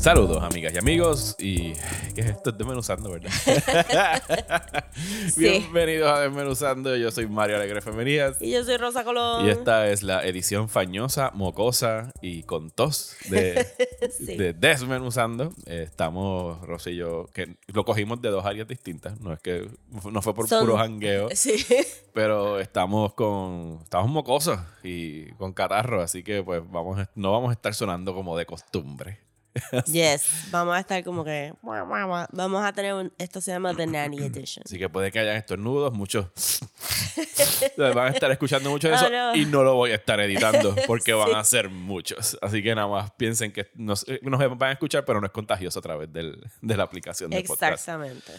Saludos, amigas y amigos. Y ¿qué es esto? Es Desmenuzando, ¿verdad? Bienvenidos a Desmenuzando. Yo soy Mario Alegre Femenías. Y yo soy Rosa Colón. Y esta es la edición fañosa, mocosa y con tos de, Sí. de Desmenuzando. Estamos, Rosa y yo, que lo cogimos de dos áreas distintas. No es que no fue por Son- puro jangueo, Sí. pero estamos con estamos mocosos y con catarro, así que pues vamos no vamos a estar sonando como de costumbre. Yes. Vamos a estar como que. Vamos a tener un. Esto se llama The Nanny Edition. Así que puede que hayan estornudos, muchos. Van a estar escuchando mucho de eso Oh, no. y no lo voy a estar editando porque van a ser muchos. Así que nada más piensen que nos, eh, nos van a escuchar, pero no es contagioso a través del- de la aplicación de podcast. Exactamente.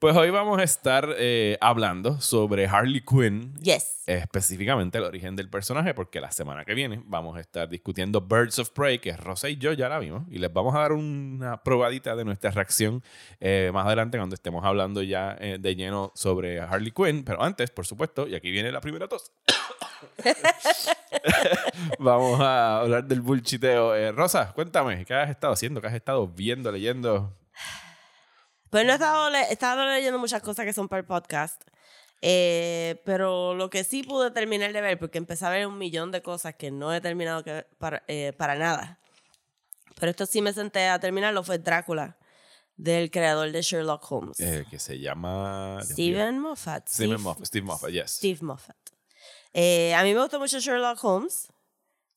Pues hoy vamos a estar eh, hablando sobre Harley Quinn. Yes. Específicamente el origen del personaje, porque la semana que viene vamos a estar discutiendo Birds of Prey, que Rosa y yo ya la vimos, y les vamos a dar una probadita de nuestra reacción eh, más adelante cuando estemos hablando ya eh, de lleno sobre Harley Quinn. Pero antes, por supuesto, y aquí viene la primera tos. vamos a hablar del bullchiteo. Eh, Rosa, cuéntame, ¿qué has estado haciendo? ¿Qué has estado viendo, leyendo? Pues no he estado, le- he estado leyendo muchas cosas que son para el podcast. Eh, pero lo que sí pude terminar de ver, porque empecé a ver un millón de cosas que no he terminado que- para, eh, para nada. Pero esto sí me senté a terminarlo, fue Drácula, del creador de Sherlock Holmes. Eh, que se llama... Steven Moffat. Stephen Steve- Moffat. Steve Moffat, yes. Steve Moffat. Eh, a mí me gustó mucho Sherlock Holmes.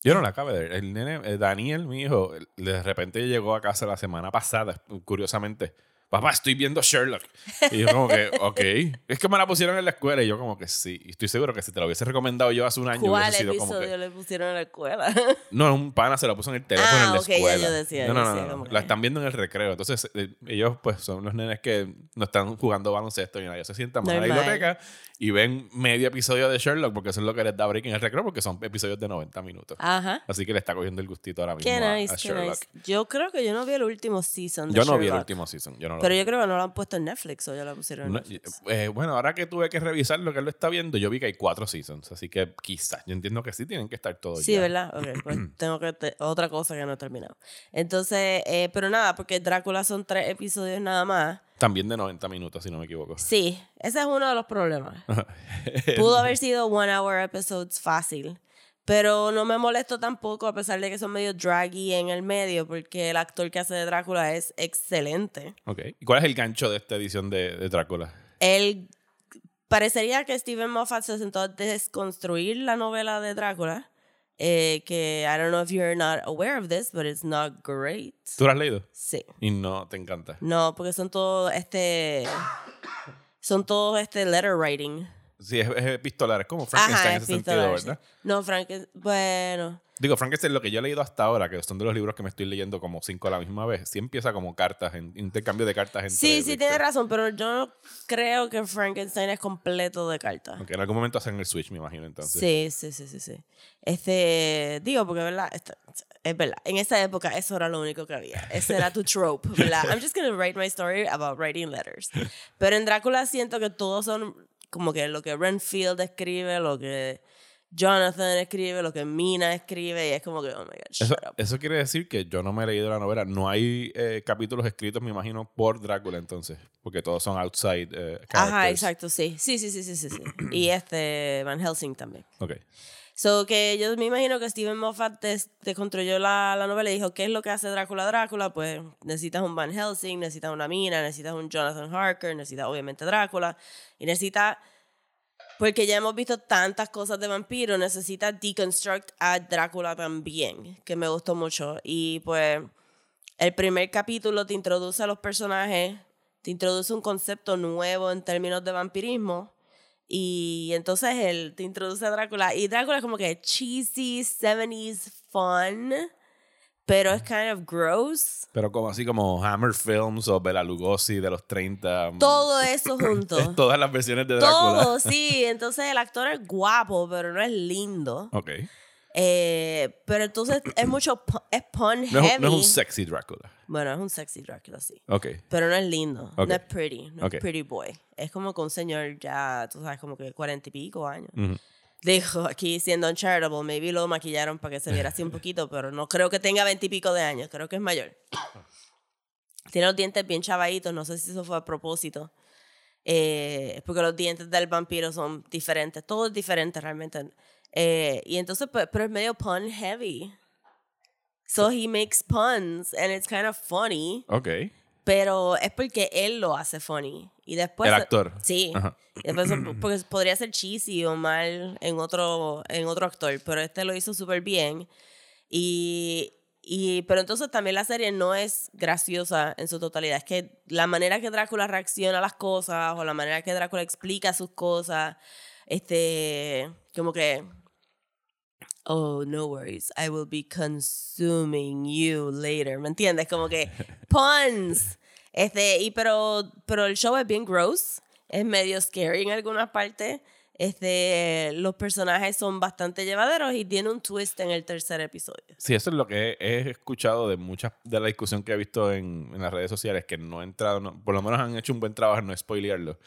Yo no la acabo de ver. El nene, Daniel, mi hijo, de repente llegó a casa la semana pasada, curiosamente. Papá, estoy viendo Sherlock. Y yo como que, ok. Es que me la pusieron en la escuela y yo como que sí. Y estoy seguro que si te lo hubiese recomendado yo hace un año ¿Cuál sido como episodio que... le pusieron en la escuela? No, un pana se lo puso en el teléfono Ah, en la ok, ya escuela. yo decía, no, no, no, decía no, como La están viendo en el recreo. Entonces, eh, ellos pues son los nenes que no están jugando baloncesto ni nada. Ellos se sientan más en la biblioteca y ven medio episodio de Sherlock porque eso es lo que les da break en el recreo porque son episodios de 90 minutos. Ajá. Así que le está cogiendo el gustito ahora mismo Qué a- nice, a, qué Sherlock. nice. Yo creo que yo no vi el último season de Yo no vi el Sherlock, último season. Yo no lo Pero yo creo que no lo han puesto en Netflix o ya lo pusieron en No, Netflix. eh, bueno, ahora que tuve que revisar lo que él lo está viendo, yo vi que hay cuatro seasons. Así que quizás. Yo entiendo que sí tienen que estar todos Sí, ya. ¿verdad? Ok, pues tengo que... te- otra cosa que no he terminado. Entonces, eh, pero nada, porque Drácula son tres episodios nada más. También de 90 minutos, si no me equivoco. Sí, ese es uno de los problemas. Pudo haber sido one hour episodes fácil. Pero no me molesto tampoco, a pesar de que son medio draggy en el medio, porque el actor que hace de Drácula es excelente. Ok. ¿Y cuál es el gancho de esta edición de, de Drácula? Él parecería que Steven Moffat se sentó a desconstruir la novela de Drácula. eh, que I don't know if you're not aware of this, but it's not great. ¿Tú lo has leído? Sí. Y no te encanta. No, porque son todos este. Son todos este letter writing. Sí, es, es epistolar. Es como Frankenstein en ese sentido. ¿verdad? No, Frankenstein. Bueno. Digo, Frankenstein, lo que yo he leído hasta ahora, que son de los libros que me estoy leyendo como cinco a la misma vez, sí empieza como cartas, en, intercambio de cartas entre... Sí, sí, tienes razón, pero yo no creo que Frankenstein es completo de cartas. Aunque en algún momento hacen el switch, me imagino, entonces. Sí, sí, sí, sí, sí. Este, digo, porque verdad, Esta- es verdad, en esa época eso era lo único que había. Ese era tu trope, ¿verdad? I'm just gonna write my story about writing letters. Pero en Drácula siento que todos son como que lo que Renfield escribe, lo que Jonathan escribe, lo que Mina escribe, y es como que, oh my god, shut Eso, up. eso quiere decir que yo no me he leído la novela. No hay eh, capítulos escritos, me imagino, por Drácula entonces. Porque todos son outside eh, Ajá, characters. exacto, sí. Sí, sí, sí, sí, sí, sí. y este Van Helsing también. Ok. So que yo me imagino que Steven Moffat des- desconstruyó la, la novela y dijo, ¿qué es lo que hace Drácula Drácula? Pues necesitas un Van Helsing, necesitas una Mina, necesitas un Jonathan Harker, necesitas obviamente Drácula y necesitas, porque ya hemos visto tantas cosas de vampiro, necesitas deconstruct a Drácula también, que me gustó mucho. Y pues el primer capítulo te introduce a los personajes, te introduce un concepto nuevo en términos de vampirismo. Y entonces él te introduce a Drácula. Y Drácula es como que cheesy, 70s fun. pero es kind of gross. Pero como así como Hammer Films o Bela Lugosi de los 30. mm, Todo eso junto. es todas las versiones de Drácula. Todo, sí. Entonces el actor es guapo, pero no es lindo. Ok. Eh, pero entonces es mucho, pu- es pun No, es- heavy. no es un sexy Drácula. Bueno, es un sexy Drácula, sí. Ok. Pero no es lindo, Ok. no es pretty, no Ok. es pretty boy. Es como que un señor ya, tú sabes, como que cuarenta y pico años. Dijo aquí siendo uncharitable, maybe lo maquillaron para que se viera así un poquito, pero no creo que tenga veintipico de años, creo que es mayor. Tiene los dientes bien chavaditos, no sé si eso fue a propósito. Eh, porque los dientes del vampiro son diferentes, todo es diferente realmente. Eh, y entonces, pues, pero es medio pun heavy. So he makes puns and it's kind of funny. Ok. Pero es porque él lo hace funny. Y después. El actor. Sí. Ajá. Después, porque podría ser cheesy o mal en otro, en otro actor. Pero este lo hizo súper bien. Y, y. Pero entonces también la serie no es graciosa en su totalidad. Es que la manera que Drácula reacciona a las cosas o la manera que Drácula explica sus cosas. Este. Como que. Oh, no worries. I will be consuming you later. ¿Me entiendes? Como que puns. Este, y pero, pero el show es bien gross. Es medio scary en algunas partes. Este, los personajes son bastante llevaderos y tiene un twist en el tercer episodio. Sí, eso es lo que he, escuchado de muchas de la discusión que he visto en, en las redes sociales, que no he entrado, no- por lo menos han hecho un buen trabajo en no spoilearlo,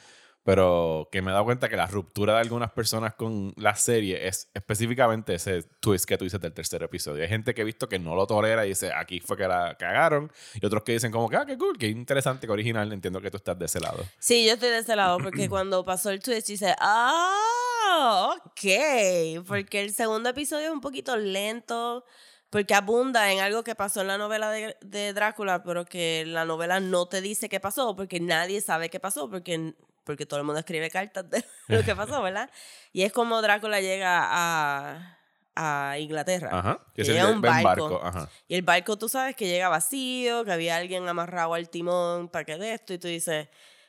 pero que me he dado cuenta que la ruptura de algunas personas con la serie es específicamente ese twist que tú dices del tercer episodio. Hay gente que he visto que no lo tolera y dice, aquí fue que la cagaron, y otros que dicen como que, ah, qué cool, qué interesante, qué original, entiendo que tú estás de ese lado. Sí, yo estoy de ese lado porque cuando pasó el twist dice, ah, ok, porque el segundo episodio es un poquito lento, porque abunda en algo que pasó en la novela de, de Drácula, pero que la novela no te dice qué pasó, porque nadie sabe qué pasó, porque, porque todo el mundo escribe cartas de lo que pasó, ¿verdad? Y es como Drácula llega a, a Inglaterra. Ajá. Que llega un en barco. Ajá. Y el barco, tú sabes que llega vacío, que había alguien amarrado al timón para que de esto, y tú dices,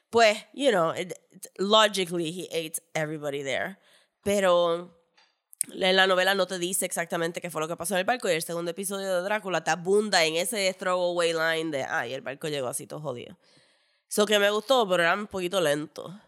pues, you know, it- logically he ate everybody there. Pero en la novela no te dice exactamente qué fue lo que pasó en el barco, y el segundo episodio de Drácula te abunda en ese throwaway line de, ay, el barco llegó así todo jodido. Eso que me gustó, pero era un poquito lento.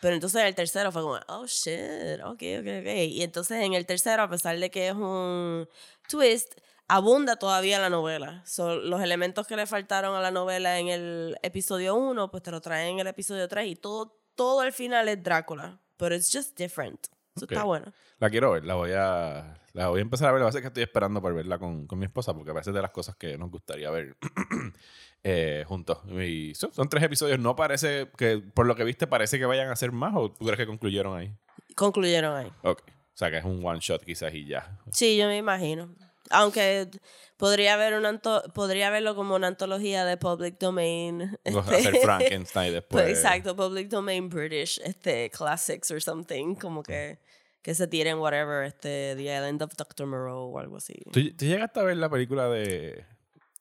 Pero entonces el tercero fue como, oh shit, ok, ok, ok. Y entonces en el tercero, a pesar de que es un twist, abunda todavía la novela. So, los elementos que le faltaron a la novela en el episodio 1, pues te lo traen en el episodio 3 y todo, todo al final es Drácula. Pero it's just different. Eso Ok. está bueno. La quiero ver, la voy a, la voy a empezar a ver. Que pasa es que estoy esperando por verla con, con mi esposa, porque a veces de las cosas que nos gustaría ver eh, juntos. Y son, son tres episodios. No parece que, por lo que viste, parece que vayan a ser más, o tú crees que concluyeron ahí? Concluyeron ahí. Ok. O sea, que es un one shot quizás y ya. Sí, yo me imagino. Aunque podría haber una podría verlo como una antología de public domain. Este, hacer Frankenstein después. Pues, exacto, public domain British, este, classics or something, como que, que se tiren whatever, este, The Island of Dr. Moreau o algo así. ¿Tú, tú llegaste a ver la película de,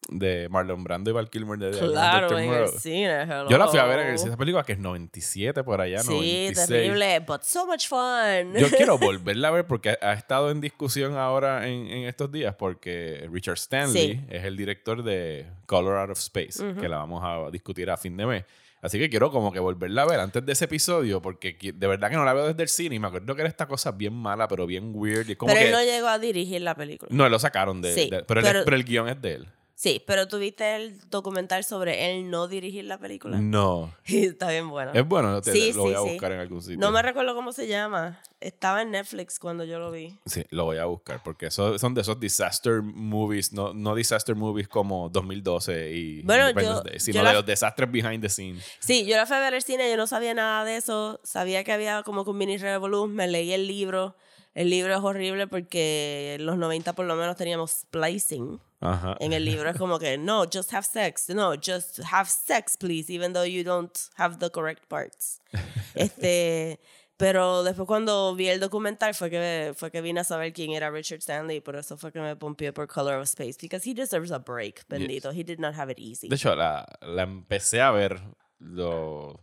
de Marlon Brando y Val Kilmer de Claro, Dr. en el cine. hello. Yo la fui a ver en el cine, esa película que es 97 por allá, Sí, 96. terrible, but so much fun. Yo quiero volverla a ver porque ha estado en discusión ahora en, en estos días porque Richard Stanley Sí. es el director de Color Out of Space, que la vamos a discutir a fin de mes. Así que quiero como que volverla a ver antes de ese episodio porque de verdad que no la veo desde el cine y me acuerdo que era esta cosa bien mala pero bien weird. Y como pero que, él no llegó a dirigir la película. no, él lo sacaron de... Sí, de- pero, el, pero el guion es de él. Sí, pero tuviste el documental sobre él no dirigir la película. No. Está bien bueno. Es bueno, te- Sí, lo voy sí, a sí. buscar en algún sitio. No me recuerdo cómo se llama. Estaba en Netflix cuando yo lo vi. Sí, lo voy a buscar porque eso, son de esos disaster movies, no, no disaster movies como 2012 y Bueno, yo- Day, sino yo de la- los desastres behind the scenes. Sí, yo la fui a ver al cine, yo no sabía nada de eso. Sabía que había como que un mini revolú, me leí el libro. El libro es horrible porque en los 90 por lo menos teníamos splicing. Ajá. En el libro es como que, no, just have sex. No, just have sex, please, even though you don't have the correct parts. este, pero después cuando vi el documental fue que, fue que vine a saber quién era Richard Stanley. Por eso fue que me pompió por Color of Space. Because he deserves a break, bendito. He did not have it easy. De hecho, la, la empecé a ver, lo,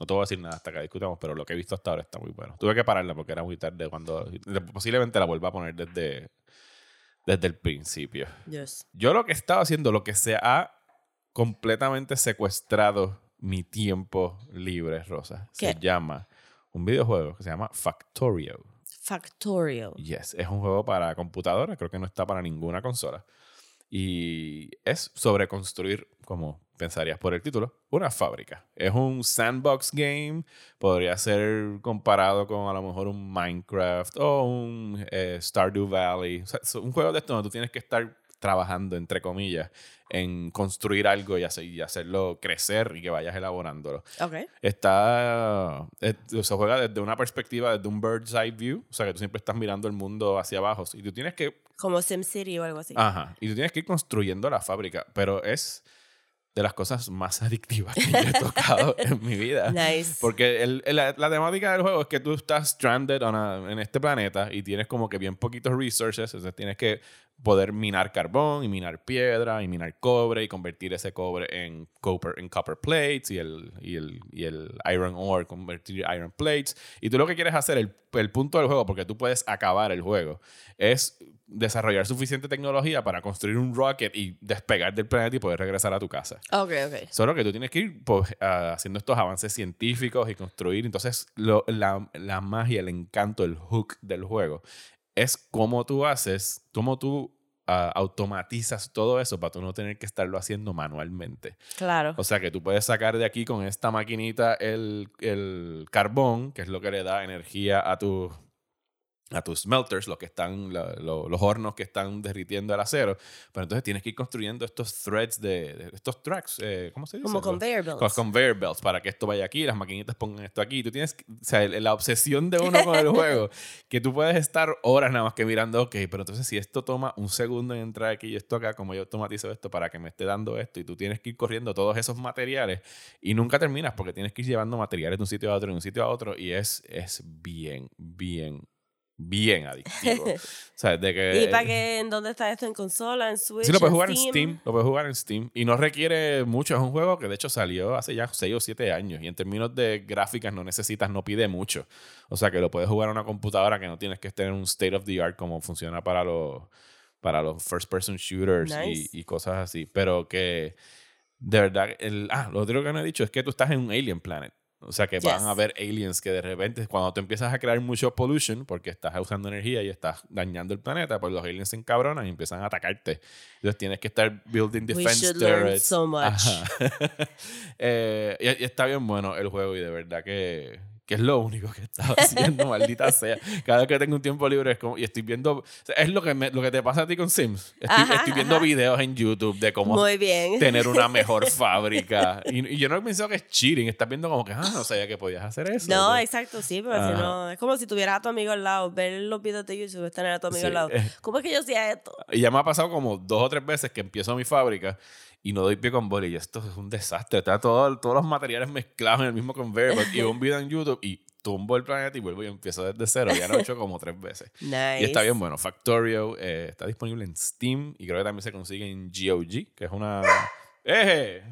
no te voy a decir nada hasta que discutamos, pero lo que he visto hasta ahora está muy bueno. Tuve que pararla porque era muy tarde cuando, posiblemente la vuelva a poner desde, desde el principio. Yes. Yo lo que estaba haciendo, lo que se ha completamente secuestrado mi tiempo libre, Rosa, se llama un videojuego que se llama Factorio. Factorial. Yes, es un juego para computadora, creo que no está para ninguna consola. Y es sobre construir, como pensarías por el título, una fábrica. Es un sandbox game, podría ser comparado con a lo mejor un Minecraft o un eh, Stardew Valley. O sea, es un juego de esto donde tú tienes que estar trabajando, entre comillas, en construir algo y, hacer- y hacerlo crecer y que vayas elaborándolo. Ok. Está. eh, se juega desde una perspectiva, desde un bird's eye view. O sea, que tú siempre estás mirando el mundo hacia abajo. Y tú tienes que. Como SimCity o algo así. Ajá. Y tú tienes que ir construyendo la fábrica. Pero es de las cosas más adictivas que yo he tocado en mi vida. Nice. Porque el- el- la, la temática del juego es que tú estás stranded on a- en este planeta y tienes como que bien poquitos resources. Entonces tienes que poder minar carbón y minar piedra y minar cobre y convertir ese cobre en copper, en copper plates y el, y, el, y el iron ore, convertir iron plates. Y tú lo que quieres hacer, el, el punto del juego, porque tú puedes acabar el juego, es desarrollar suficiente tecnología para construir un rocket y despegar del planeta y poder regresar a tu casa. Ok, ok. Solo que tú tienes que ir pues, haciendo estos avances científicos y construir. Entonces, lo- la, la magia, el encanto, el hook del juego es cómo tú haces, cómo tú ah, automatizas todo eso para tú no tener que estarlo haciendo manualmente. Claro. O sea que tú puedes sacar de aquí con esta maquinita el, el carbón, que es lo que le da energía a tu a tus smelters, los que están, la- lo- los hornos que están derritiendo el acero. Pero entonces tienes que ir construyendo estos threads de, de- estos tracks, eh, ¿cómo se dice? Como Los- conveyor Los belts. conveyor belts para que esto vaya aquí, las maquinitas pongan esto aquí. Tú tienes, o sea, el- la obsesión de uno con el juego, que tú puedes estar horas nada más que mirando, ok, pero entonces si esto toma un segundo en entrar aquí y esto acá, como yo automatizo esto para que me esté dando esto, y tú tienes que ir corriendo todos esos materiales y nunca terminas porque tienes que ir llevando materiales de un sitio a otro, de un sitio a otro, y es, es bien, bien, bien adictivo. o sea, de que... ¿Y para qué? ¿En dónde está esto? ¿En consola? ¿En Switch? Sí, lo puedes jugar en Steam. Lo puedes jugar en Steam. Y no requiere mucho. Es un juego que de hecho salió hace ya 6 o 7 años. Y en términos de gráficas no necesitas, no pide mucho. O sea que lo puedes jugar en una computadora que no tienes que estar en un state of the art como funciona para los, para los first person shooters y- y, cosas así. Pero que de verdad. El, ah, lo otro que no he dicho es que tú estás en un alien planet. O sea que van Yes. a haber aliens que de repente, cuando tú empiezas a crear mucho pollution, porque estás usando energía y estás dañando el planeta, pues los aliens se encabronan y empiezan a atacarte. Entonces tienes que estar building We defense learn turrets. so much. Eh, y, y está bien bueno el juego y de verdad que, que es lo único que he estado haciendo, maldita sea. Cada vez que tengo un tiempo libre es como, y estoy viendo, o sea, es lo que, me- lo que te pasa a ti con Sims. Estoy, Ajá, estoy viendo ajá. videos en YouTube de cómo tener una mejor fábrica. Y, y yo no he pensado que es cheating. Estás viendo como que, ah, no sabía que podías hacer eso. No, Entonces, exacto, sí, pero si no, es como si tuvieras a tu amigo al lado, ver los videos de YouTube, es tener a tu amigo Sí, al lado. eh. ¿Cómo es que yo hacía esto? Y ya me ha pasado como dos o tres veces que empiezo mi fábrica y no doy pie con bola. Y yo, esto es un desastre. Está todo, todos los materiales mezclados en el mismo conveyor belt. Y un video en YouTube y tumbo el planeta y vuelvo y empiezo desde cero. Ya lo he hecho como tres veces. Nice. Y está bien bueno. Factorio eh, está disponible en Steam y creo que también se consigue en GOG, que es una... ¡Eh!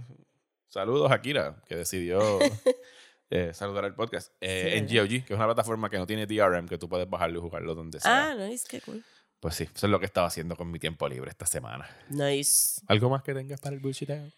Saludos a Kira, que decidió eh, saludar el podcast. Eh, Sí, en. GOG, que es una plataforma que no tiene DRM, que tú puedes bajarlo y jugarlo donde sea. Ah, nice, qué cool. Pues sí, eso es lo que estaba haciendo con mi tiempo libre esta semana. Nice. ¿Algo más que tengas para el bullshit? Eh,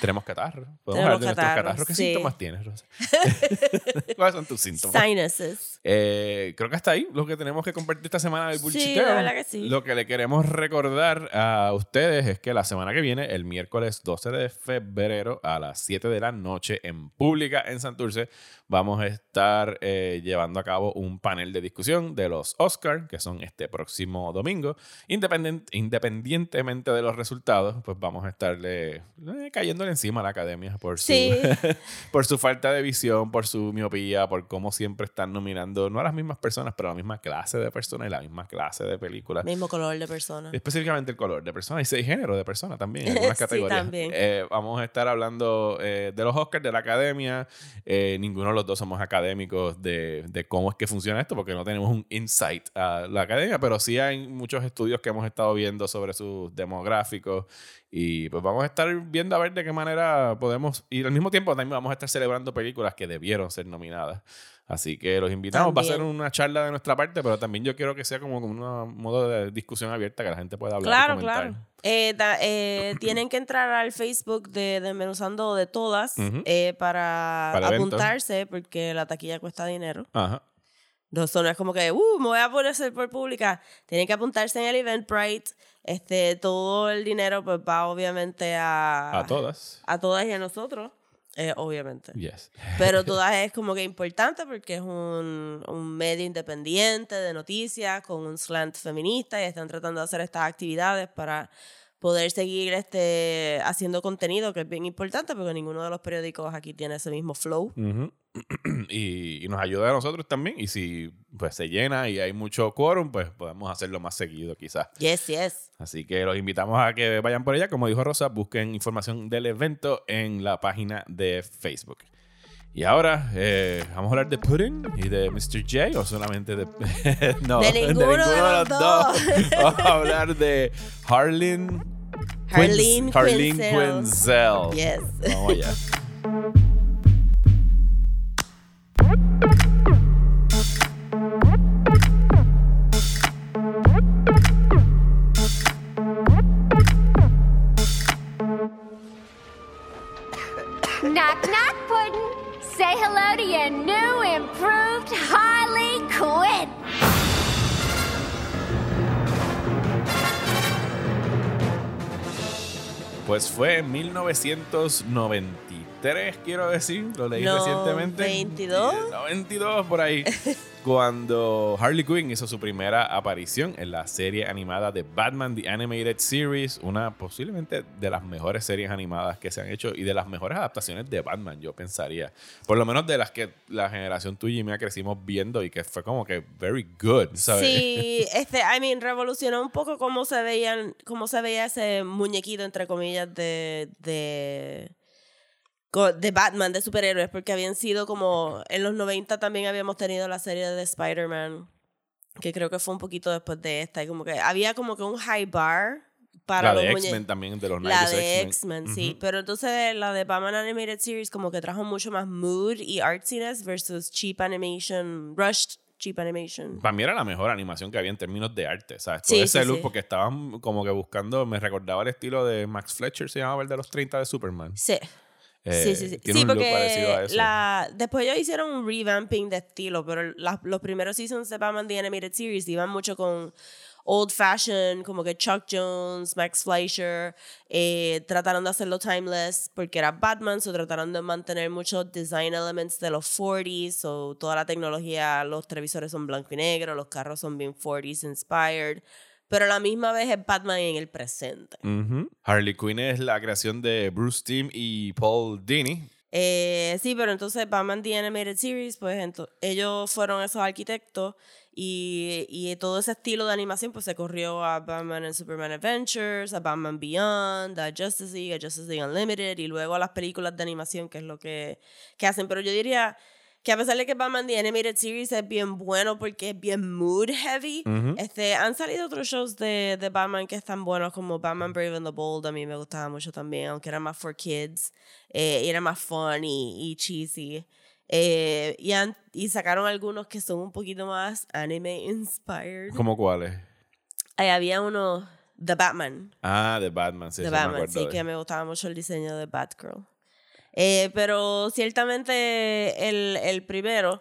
Tenemos catarro. Podemos hablar de nuestros catarro, catarros. ¿Qué sí. síntomas tienes, Rosa? ¿Cuáles son tus síntomas? sinuses. Eh, creo que hasta ahí lo que tenemos que compartir esta semana del Sí, bullshiteo. la verdad que sí. Lo que le queremos recordar a ustedes es que la semana que viene, el miércoles 12 de febrero a las 7 de la noche en Pública en Santurce, vamos a estar eh, llevando a cabo un panel de discusión de los Oscars, que son este próximo domingo. Independent- independientemente de los resultados, pues vamos a estarle eh, cayéndole encima a la academia por su, Sí. por su falta de visión, por su miopía, por cómo siempre están nominando no a las mismas personas, pero a la misma clase de personas y la misma clase de películas. Mismo color de persona. Específicamente el color de persona y ese género de persona también, en algunas Sí, categorías. también. Eh, vamos a estar hablando eh, de los Oscars, de la academia. Eh, ninguno de los dos somos académicos de, de cómo es que funciona esto, porque no tenemos un insight a la academia, pero sí hay muchos estudios que hemos estado viendo sobre sus demográficos. Y pues vamos a estar viendo a ver de qué manera podemos ir al mismo tiempo también vamos a estar celebrando películas que debieron ser nominadas. Así que los invitamos. Va a ser También. una charla de nuestra parte, pero también yo quiero que sea como un modo de discusión abierta que la gente pueda hablar. y Claro, comentar. claro. Eh, da- eh, tienen que entrar al Facebook de Desmenuzando de todas Ujú. eh, para, Para apuntarse, porque la taquilla cuesta dinero. Ajá. No, no es como que, uh, me voy a poner a hacer por pública. Tienen que apuntarse en el Eventbrite. Este, todo el dinero pues va obviamente a, A todas. a todas y a nosotros, eh, obviamente. Yes. Pero todas es como que importante porque es un, un medio independiente de noticias con un slant feminista y están tratando de hacer estas actividades para poder seguir este, haciendo contenido que es bien importante porque ninguno de los periódicos aquí tiene ese mismo flow. Y nos ayuda a nosotros también. Y si pues se llena y hay mucho quórum, pues podemos hacerlo más seguido quizás. Yes, yes. Así que los invitamos a que vayan por allá. Como dijo Rosa, busquen información del evento en la página de Facebook. Y ahora, eh, ¿vamos a hablar de Pudding y de Mr. J o solamente de... no, De ninguno de los dos. Vamos a hablar de Harleen... Harleen Harleen Quinzel. Quinzel. Yes. Vamos allá. Knock, knock. Say hello to your new, improved Harley Quinn. Pues fue en 1993, quiero decir. Lo leí No, recientemente. 22. 92 por ahí. cuando Harley Quinn hizo su primera aparición en la serie animada de Batman The Animated Series, una posiblemente de las mejores series animadas que se han hecho y de las mejores adaptaciones de Batman, yo pensaría. Por lo menos de las que la generación tuya y mía crecimos viendo y que fue como que very good, ¿sabes? Sí, este, I mean, revolucionó un poco cómo se veían, cómo se veía ese muñequito, entre comillas, de, de, de Batman, de superhéroes, porque habían sido como, en los 90 también habíamos tenido la serie de Spider-Man, que creo que fue un poquito después de esta, y como que había como que un high bar para la de X-Men también, de los 90s La de X-Men. X-Men, sí. Ujú. Pero entonces la de Batman Animated Series como que trajo mucho más mood y artsiness versus cheap animation, rushed cheap animation. Para mí era la mejor animación que había en términos de arte, ¿sabes? Todo Sí, ese sí, look, sí. porque estaban como que buscando, me recordaba el estilo de Max Fletcher, se llamaba el de los 30 de Superman. Sí. Eh, sí, sí, sí. Tiene Sí, un look parecido a porque eso. la, después ellos hicieron un revamping de estilo, pero la- los primeros seasons de Batman The Animated Series iban mucho con old fashion, como que Chuck Jones, Max Fleischer, eh, trataron de hacerlo timeless porque era Batman, so trataron de mantener muchos design elements de los 40s, o toda la tecnología, los televisores son blanco y negro, los carros son bien 40s inspired, pero a la misma vez es Batman en el presente. Harley Quinn es la creación de Bruce Timm y Paul Dini. Eh, sí, pero entonces Batman The Animated Series, pues ellos fueron esos arquitectos y, y todo ese estilo de animación pues se corrió a Batman and Superman Adventures, a Batman Beyond, a Justice League, a Justice League Unlimited y luego a las películas de animación que es lo que, que hacen. Pero yo diría que a pesar de que Batman The Animated Series es bien bueno porque es bien mood heavy, Ujú. este, han salido otros shows de, de Batman que están buenos, como Batman Brave and the Bold. A mí me gustaba mucho también, aunque era más for kids. eh, y era más fun y, cheesy. Eh, y, han- y sacaron algunos que son un poquito más anime inspired. ¿Cómo cuáles? Ahí había uno, The Batman. Ah, de Batman, sí, me Batman, acuerdo sí, que me gustaba mucho el diseño de Batgirl. Eh, pero ciertamente el, el primero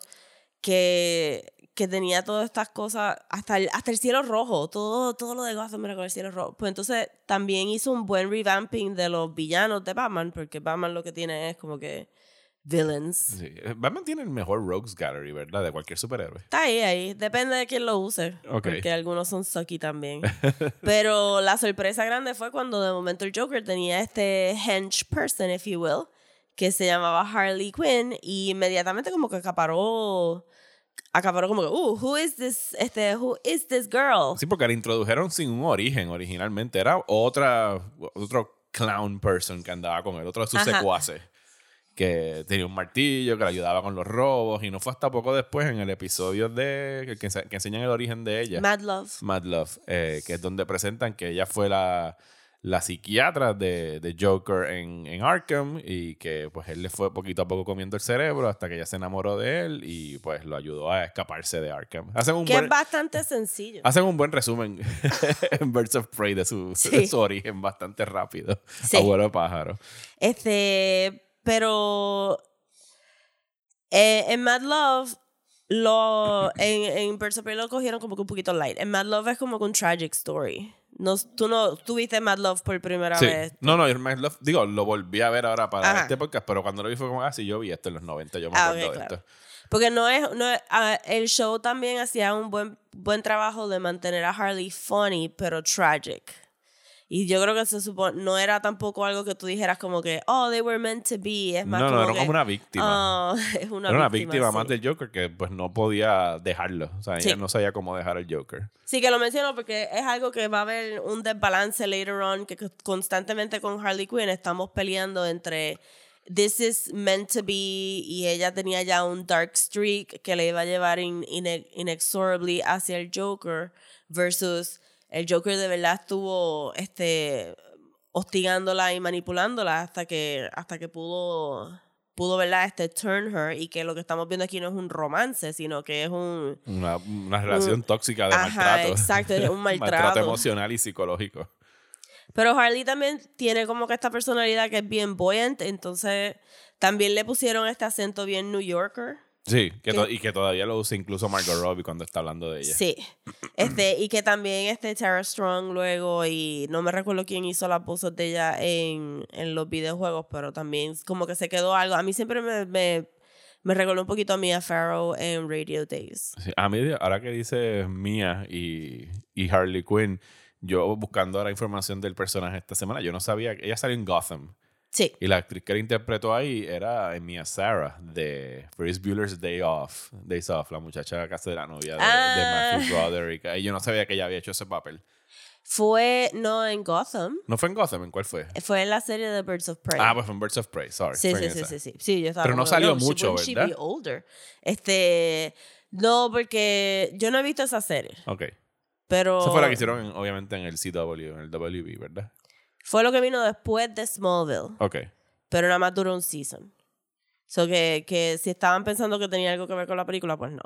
que, que tenía todas estas cosas, hasta el, hasta el cielo rojo, todo, todo lo de Gotham era con el cielo rojo. Pues entonces también hizo un buen revamping de los villanos de Batman, porque Batman lo que tiene es como que villains. Sí. Batman tiene el mejor Rogues Gallery, ¿verdad? De cualquier superhéroe. Está ahí, ahí. Depende de quién lo use. Ok. Porque algunos son sucky también. Pero la sorpresa grande fue cuando de momento el Joker tenía este hench person, if you will, que se llamaba Harley Quinn y inmediatamente como que acaparó acaparó como que, uh, who is this, este, who is this girl? Sí, porque la introdujeron sin un origen originalmente. Era otra, otro clown person que andaba con él, otro de sus Ajá. secuaces. Que tenía un martillo, que le ayudaba con los robos. Y no fue hasta poco después en el episodio de que, que enseñan el origen de ella. Mad Love. Mad Love, eh, que es donde presentan que ella fue la, la psiquiatra de, de Joker en, en Arkham y que pues él le fue poquito a poco comiendo el cerebro hasta que ella se enamoró de él y pues lo ayudó a escaparse de Arkham. Hacen un Que buen, es bastante sencillo. hacen un buen resumen en Birds of Prey de su, Sí. de su origen bastante rápido. Sí. Abuelo pájaro. Este, pero eh, en Mad Love, lo, en, en Birds of Prey lo cogieron como que un poquito light. En Mad Love es como que un tragic story. No, tú no tú viste Mad Love por primera Sí. vez. No, no, yo Mad Love- digo, lo volví a ver ahora para Ajá. este podcast, pero cuando lo vi fue como, ah, sí, yo vi esto en los 90, yo me Ah, acuerdo de claro. esto. Porque no es, no es- ah, el show también hacía un buen, buen trabajo de mantener a Harley funny, pero tragic. Y yo creo que se supone, no era tampoco algo que tú dijeras como que, oh, they were meant to be. Es más No, no, era que, como una víctima. "Oh", es una Era una víctima, víctima sí. más del Joker que pues no podía dejarlo. O sea, Sí. ella no sabía cómo dejar al Joker. Sí, que lo menciono porque es algo que va a haber un desbalance later on, que constantemente con Harley Quinn estamos peleando entre this is meant to be y ella tenía ya un dark streak que le iba a llevar in- ine- inexorably hacia el Joker versus el Joker de verdad estuvo este hostigándola y manipulándola hasta que hasta que pudo pudo verdad este turn her y que lo que estamos viendo aquí no es un romance sino que es un Una, una relación tóxica de Ajá, maltrato. exacto, es un maltrato. emocional y psicológico. Pero Harley también tiene como que esta personalidad que es bien buoyant, entonces también le pusieron este acento bien New Yorker. Sí, que y que todavía lo usa incluso Margot Robbie cuando está hablando de ella. Sí. Este, y que también este Tara Strong luego, y no me recuerdo quién hizo las voces de ella en, en los videojuegos, pero también como que se quedó algo. A mí siempre me, me, me recordó un poquito a Mia Farrow en Radio Days. Sí, A mí, ahora que dice Mia y, y Harley Quinn, yo buscando ahora información del personaje esta semana, yo no sabía ella salió en Gotham. Sí. Y la actriz que la interpretó ahí era Mia Sarah de Ferris Bueller's Day Off, Days Off, la muchacha que hace de la novia de, de Ah. Matthew Broderick. Y yo no sabía que ella había hecho ese papel. Fue, no en Gotham, ¿No fue en Gotham? ¿En cuál fue? fue en la serie de Birds of Prey. Ah, pues fue en Birds of Prey, sorry. Sí, sí, sí, sí, sí. Sí, yo estaba Pero no salió mucho, she ¿verdad? be older? Este, no, porque yo no he visto esa serie, Ok. pero Esa fue la que hicieron, en- obviamente, en el CW, en el WB, ¿verdad? Fue lo que vino después de Smallville, Ok. pero nada más duró un season. So que, que si estaban pensando que tenía algo que ver con la película, pues no.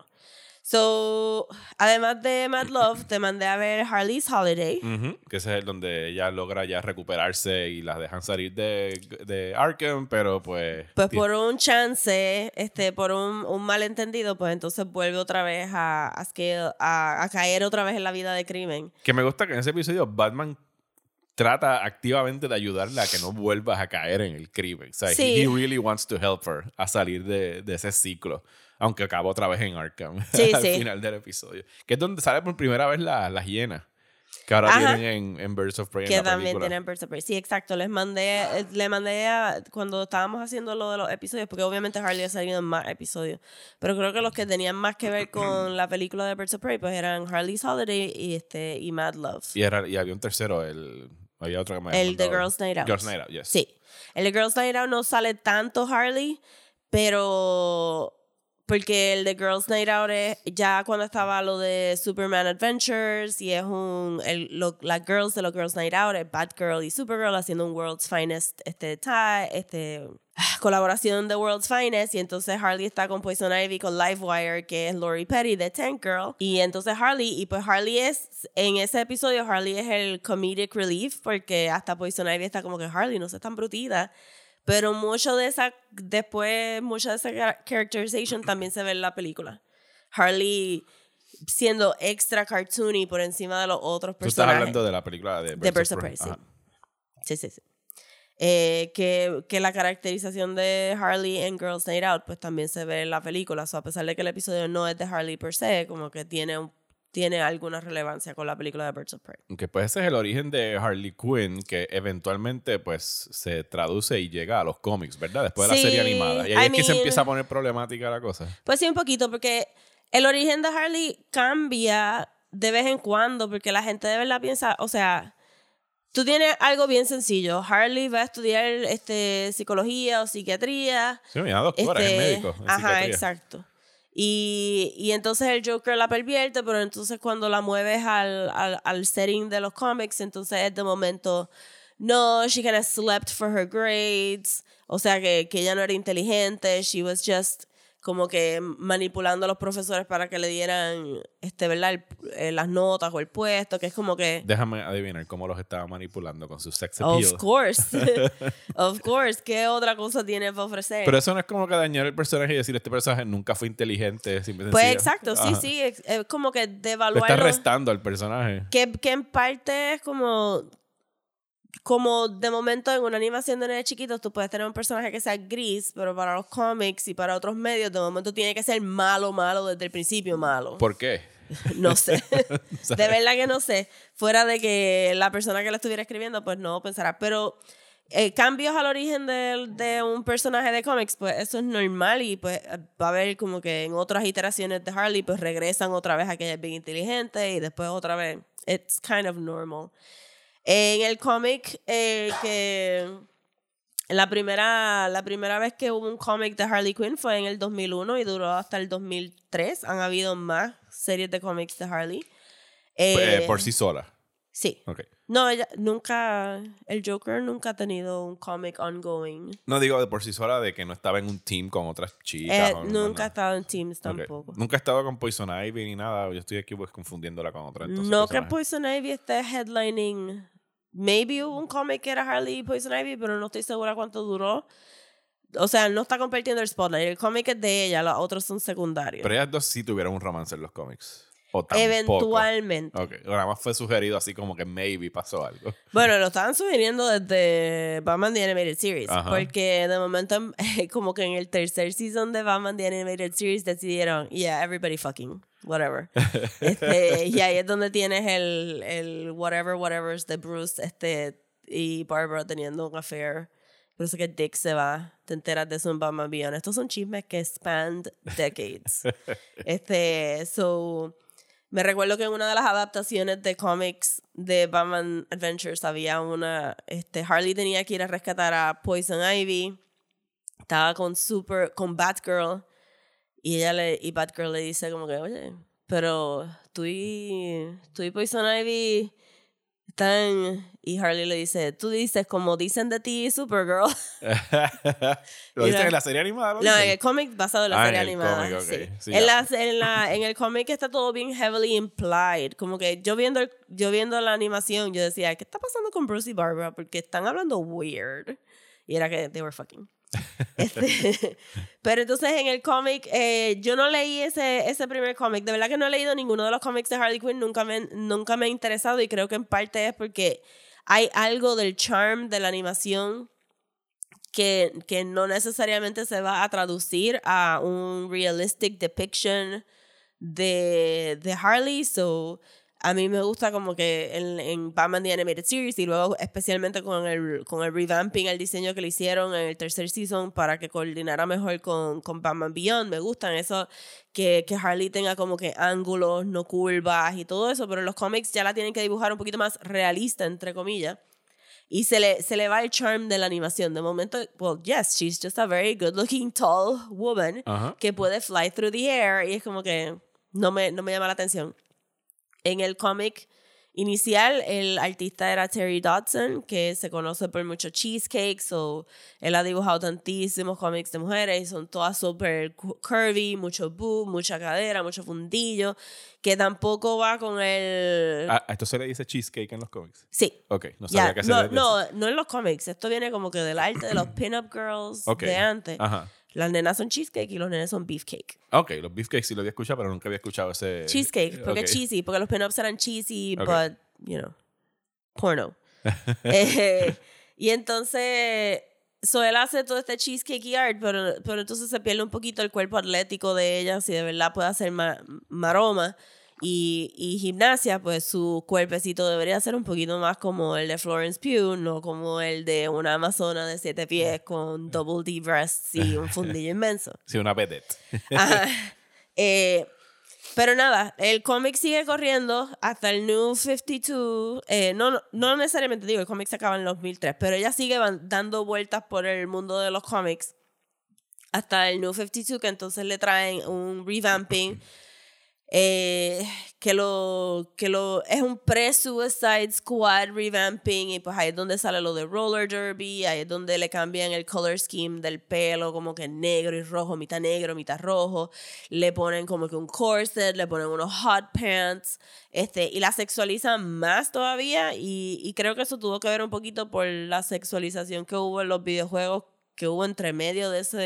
So, además de Mad Love, te mandé a ver Harley's Holiday. Que ese es el donde ella logra ya recuperarse y las dejan salir de, de Arkham, pero pues... Pues por un chance, este, por un, un malentendido, pues entonces vuelve otra vez a, a, scale- a, a caer otra vez en la vida de crimen. Que me gusta que en ese episodio Batman trata activamente de ayudarla a que no vuelvas a caer en el crimen. O sea, Sí. he, he really wants to help her a salir de, de ese ciclo. Aunque acaba otra vez en Arkham Sí, al sí. final del episodio. Que es donde sale por primera vez la- las hienas. Que ahora Ajá. tienen en, en Birds of Prey en Que la también película. tienen Birds of Prey. Sí, exacto. Les mandé, eh, le mandé a, cuando estábamos haciendo lo de los episodios, porque obviamente Harley ha salido en más episodios. Pero creo que los que tenían más que ver con la película de Birds of Prey, pues eran Harley's Holiday y este y Mad Love. Y, era, y había un tercero, el, había otro que me había El de. Girls Night Out. Girls Night Out, yes. Sí. El de Girls Night Out no sale tanto Harley, pero porque el de Girls Night Out es ya cuando estaba lo de Superman Adventures y es un el, las girls de los Girls Night Out es Batgirl y Supergirl haciendo un World's Finest este tie, este ah, colaboración de World's Finest y entonces Harley está con Poison Ivy con Livewire que es Lori Petty de Tank Girl y entonces Harley y pues Harley es en ese episodio Harley es el comedic relief porque hasta Poison Ivy está como que Harley no seas tan brutida pero mucho de esa, después, mucha de esa char- characterization también se ve en la película. Harley siendo extra cartoony por encima de los otros Tú estás personajes. hablando de la película de Birds, of Prey. Sí. Sí, sí, sí. Eh, que, que la caracterización de Harley en Girls Night Out, pues también se ve en la película. So, a pesar de que el episodio no es de Harley per se, como que tiene, un- tiene alguna relevancia con la película de Birds of Prey. Que pues ese es el origen de Harley Quinn, que eventualmente pues se traduce y llega a los cómics, ¿verdad? Después de la serie animada. Y ahí I es que se empieza a poner problemática la cosa. Pues sí, un poquito, porque el origen de Harley cambia de vez en cuando, porque la gente de verdad piensa, o sea, tú tienes algo bien sencillo. Harley va a estudiar este, psicología o psiquiatría. Sí, mira, doctora, es Este, médico. en Ajá, psiquiatría. exacto. Y, y entonces el Joker la pervierte, pero entonces cuando la mueves al, al, al setting de los cómics, entonces es de momento no, she kind of slept for her grades. O sea, que, que ella no era inteligente. She was just como que manipulando a los profesores para que le dieran, este, ¿verdad? El- eh, las notas o el puesto, que es como que... Déjame adivinar cómo los estaba manipulando con su sex appeal. Of course. of course. ¿Qué otra cosa tiene para ofrecer? Pero eso no es como que dañar el personaje y decir este personaje nunca fue inteligente. simple pues exacto, sí, Ajá. sí. Es, es como que Le está devaluarlo. restando al personaje. Que, que en parte es como. Como de momento en una animación de nenes chiquitos tú puedes tener un personaje que sea gris, pero para los cómics y para otros medios de momento tiene que ser malo, malo desde el principio, malo. ¿Por qué? No sé. de verdad que no sé. Fuera de que la persona que lo estuviera escribiendo, pues no pensará. Pero eh, cambios al origen de, de un personaje de cómics, pues eso es normal y pues va a haber como que en otras iteraciones de Harley, pues regresan otra vez a que ella es bien inteligente y después otra vez. It's kind of normal. En el cómic eh, que la primera, la primera vez que hubo un cómic de Harley Quinn fue en el 2001 y duró hasta el 2003. Han habido más series de cómics de Harley. Eh, Eh, por sí sola. Sí. Ok. No, ella nunca, el Joker nunca ha tenido un cómic ongoing. No digo de por sí sola de que no estaba en un team con otras chicas. Eh, o- nunca ha estado en Teams tampoco. Nunca ha estado con Poison Ivy ni nada. Yo estoy aquí pues confundiéndola con otra. entonces, no que personaje. Poison Ivy esté headlining. Maybe hubo un cómic que era Harley y Poison Ivy, pero no estoy segura cuánto duró. O sea, no está compartiendo el spotlight. El cómic es de ella, los otros son secundarios. Pero ellas dos sí tuvieron un romance en los cómics. O tampoco. Eventualmente. Ok. Nada más fue sugerido así como que maybe pasó algo. Bueno, lo estaban sugiriendo desde Batman The Animated Series. Ajá. Porque de momento, como que en el tercer season de Batman The Animated Series decidieron, yeah, everybody fucking, whatever. este, y ahí es donde tienes el, el whatever, whatever de Bruce este, y Barbara teniendo un affair. Por eso que Dick se va, te enteras de eso en Batman Beyond. Estos son chismes que span decades. este, so, me recuerdo que en una de las adaptaciones de cómics de Batman Adventures había una, este, Harley tenía que ir a rescatar a Poison Ivy, estaba con Super, con Batgirl, y ella le, y Batgirl le dice como que, oye, pero tú y, tú y Poison Ivy están, y Harley le dice, tú dices como dicen de ti Supergirl. ¿Lo dicen en la serie animada? ¿Lo No, en el cómic basado en la Ah, serie en el animada. cómic, ok. sí. Sí, en, ya. la, en, la- en el cómic está todo bien heavily implied. Como que yo viendo, el- yo viendo la animación, yo decía, ¿qué está pasando con Bruce y Barbara? Porque están hablando weird. Y era que they were fucking. Este, pero entonces en el cómic, eh, yo no leí ese, ese primer cómic. De verdad que no he leído ninguno de los cómics de Harley Quinn. Nunca me, nunca me ha interesado y creo que en parte es porque hay algo del charm de la animación que, que no necesariamente se va a traducir a un realistic depiction de, de Harley. So, a mí me gusta como que en, en Batman The Animated Series y luego especialmente con el, con el revamping, el diseño que le hicieron en el tercer season para que coordinara mejor con, con Batman Beyond. Me gustan eso, que, que Harley tenga como que ángulos, no curvas y todo eso, pero en los cómics ya la tienen que dibujar un poquito más realista, entre comillas. Y se le, se le va el charm de la animación. De momento, well, yes, she's just a very good looking tall woman Ajá. que puede fly through the air y es como que no me, no me llama la atención. En el cómic inicial, el artista era Terry Dodson, que se conoce por muchos cheesecakes, o él ha dibujado tantísimos cómics de mujeres y son todas súper cu- curvy, mucho boob, mucha cadera, mucho fundillo, que tampoco va con el... ¿A, a esto se le dice cheesecake en los cómics? sí, Ok, no sabía que se no, le no, no en los cómics. Esto viene como que del arte de los pin-up girls de antes. Ajá. Las nenas son cheesecake y los nenes son beefcake. Ok, los beefcakes sí lo había escuchado, pero nunca había escuchado ese... Cheesecake, porque Ok. cheesy, porque los pin-ups eran cheesy, Ok. but, you know, porno. Eh, y entonces, so él hace todo este cheesecake art, pero, pero entonces se pierde un poquito el cuerpo atlético de ella, si de verdad puede hacer ma- maroma. Y, y gimnasia, pues su cuerpecito debería ser un poquito más como el de Florence Pugh, no como el de una amazona de siete pies con double D breasts y un fundillo inmenso. Sí, una vedette. Ajá. Eh, pero nada, el cómic sigue corriendo hasta el New 52. eh, no, no- no necesariamente digo, el cómic se acaba en el 2003, pero ella sigue van- dando vueltas por el mundo de los cómics hasta el New 52, que entonces le traen un revamping. Eh, que lo que lo es un pre-Suicide Squad revamping y pues ahí es donde sale lo de roller derby, ahí es donde le cambian el color scheme del pelo como que negro y rojo, mitad negro, mitad rojo, le ponen como que un corset, le ponen unos hot pants, este y la sexualizan más todavía y, y creo que eso tuvo que ver un poquito por la sexualización que hubo en los videojuegos que hubo entre medio de esa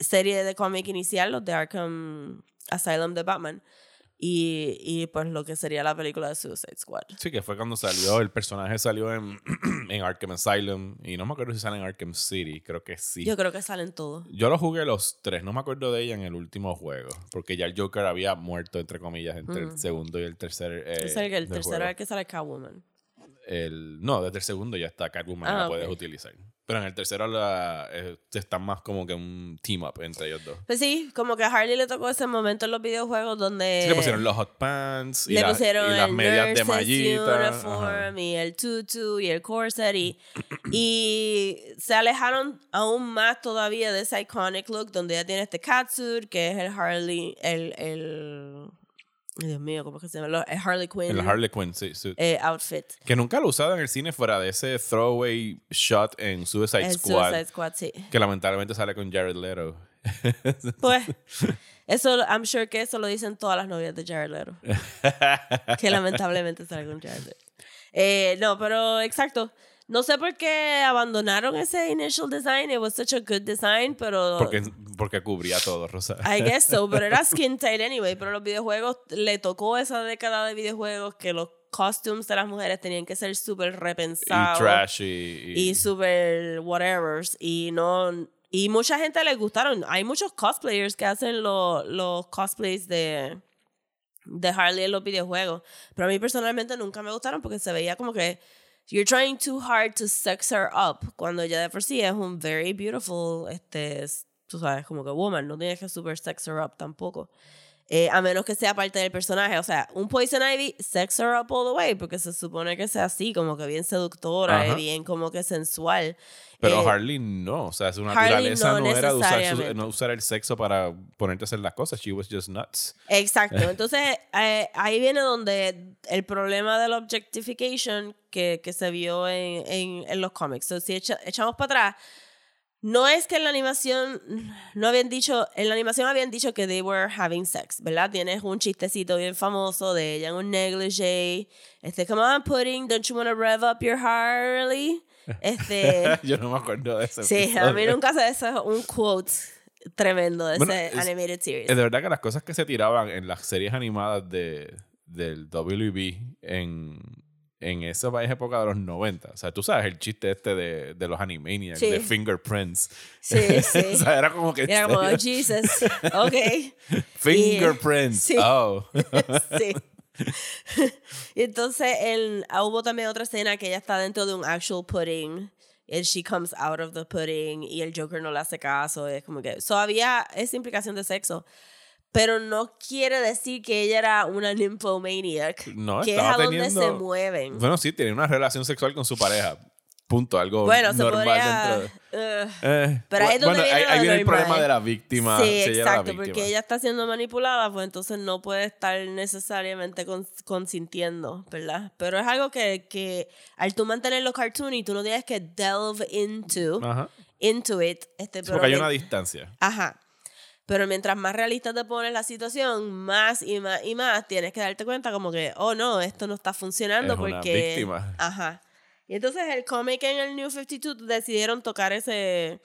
serie de cómic inicial, los de Arkham Asylum de Batman. Y, y pues lo que sería la película de Suicide Squad. Sí, que fue cuando salió, el personaje salió en, en Arkham Asylum y no me acuerdo si sale en Arkham City, creo que sí. Yo creo que salen todos. Yo lo jugué los tres, no me acuerdo de ella en el último juego, porque ya el Joker había muerto, entre comillas, entre el segundo y el tercer. Eh, Es el, el tercero es el que sale Catwoman. El, no, desde el segundo ya está Catwoman, Ah, la puedes utilizar. Pero en el tercero la, eh, están más como que un team up entre ellos dos. Pues sí, como que a Harley le tocó ese momento en los videojuegos donde... Sí, le pusieron los hot pants y, le la- pusieron y las medias de mallita. uniform y el tutu y el corset y, y se alejaron aún más todavía de ese iconic look donde ya tiene este catsuit que es el Harley el, Dios mío cómo es que se llama el Harley Quinn El Harley Quinn, sí, sí. eh, outfit Que nunca lo usado en el cine fuera de ese throwaway shot en Suicide el Squad. Suicide Squad sí Que lamentablemente sale con Jared Leto. pues eso I'm sure que eso lo dicen todas las novias de Jared Leto que lamentablemente sale con Jared Leto. Eh, no, pero exacto. No sé por qué abandonaron ese initial design. It was such a good design, pero. Porque, porque cubría todo, Rosa. I guess so, pero era skin tight anyway. Pero los videojuegos, le tocó esa década de videojuegos que los costumes de las mujeres tenían que ser súper y repensados. trash y... Y súper whatevers. Y no. Y mucha gente les gustaron. Hay muchos cosplayers que hacen lo- los cosplays de, de Harley en los videojuegos. Pero a mí personalmente nunca me gustaron porque se veía como que you're trying too hard to sex her up. Cuando ella de por sí es un very beautiful, este, tú sabes, como que woman. No tienes que super sex her up tampoco. Eh, a menos que sea parte del personaje. O sea, un Poison Ivy, sex her up all the way, porque se supone que sea así, como que bien seductora Ajá. bien como que sensual. Pero Eh, Harley no, o sea, su naturaleza no no, era de usar, su- necesariamente. no usar el sexo para ponerte a hacer las cosas. She was just nuts. Exacto. Entonces, eh, ahí viene donde el problema de la objectification que, que se vio en, en, en los cómics. So, si echa- echamos para atrás, no es que en la animación no habían dicho, en la animación habían dicho que they were having sex, ¿verdad? Tienes un chistecito bien famoso de ella en un negligee, este, come on, pudding, don't you want to rev up your Harley? Este, Yo no me acuerdo de eso. sí, a mí nunca se eso es un quote tremendo de Bueno, ese es- animated series. Es de verdad que las cosas que se tiraban en las series animadas de, del WB en, en esa época de los 90. O sea, tú sabes el chiste este de, de los Animaniacs, Sí. de Fingerprints. Sí, sí. o sea, era como que... Era como, oh, Jesus, ok. Fingerprints. Sí. Oh. Sí. y entonces el, ah, hubo también otra escena que ella está dentro de un actual pudding. And she comes out of the pudding y el Joker no le hace caso. Es como que. So había esa implicación de sexo. Pero no quiere decir que ella era una nymphomaniac. No, que es a donde se teniendo- mueven. Bueno, sí, tiene una relación sexual con su pareja. Punto, algo Bueno, se normal podría. dentro de... Ugh. Eh, Pero ahí es donde bueno, viene ahí, ahí viene el problema de la víctima. Sí, si exacto, víctima. porque ella está siendo manipulada, pues entonces no puede estar necesariamente cons- consintiendo, ¿verdad? Pero es algo que, que al tú mantenerlo cartoony, tú no tienes que delve into, Ajá. into it. Este, porque hay una distancia. Ajá. Pero mientras más realista te pones la situación, más y más y más tienes que darte cuenta como que, oh no, esto no está funcionando Es una porque... víctima. Ajá. Y entonces el cómic en el New 52 decidieron tocar ese...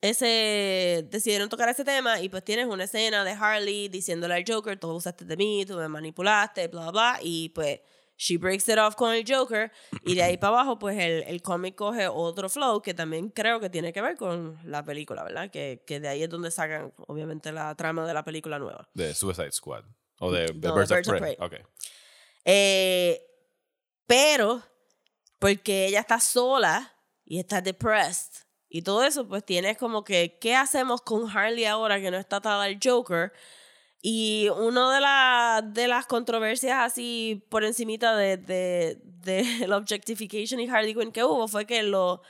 Ese... Decidieron tocar ese tema y pues tienes una escena de Harley diciéndole al Joker, tú usaste de mí, tú me manipulaste, bla, bla, y pues she breaks it off con el Joker y de ahí para abajo pues el, el cómic coge otro flow que también creo que tiene que ver con la película, ¿verdad? Que, que de ahí es donde sacan obviamente la trama de la película nueva. De Suicide Squad. O de, No, Birds, de of Birds of Prey. Prey. Ok. Eh, pero, porque ella está sola y está depressed y todo eso, pues tienes como que, ¿qué hacemos con Harley ahora que no está atada al Joker? Y una de, la- de las controversias así por encimita de, de, de la objectification y Harley Quinn que hubo fue que en los,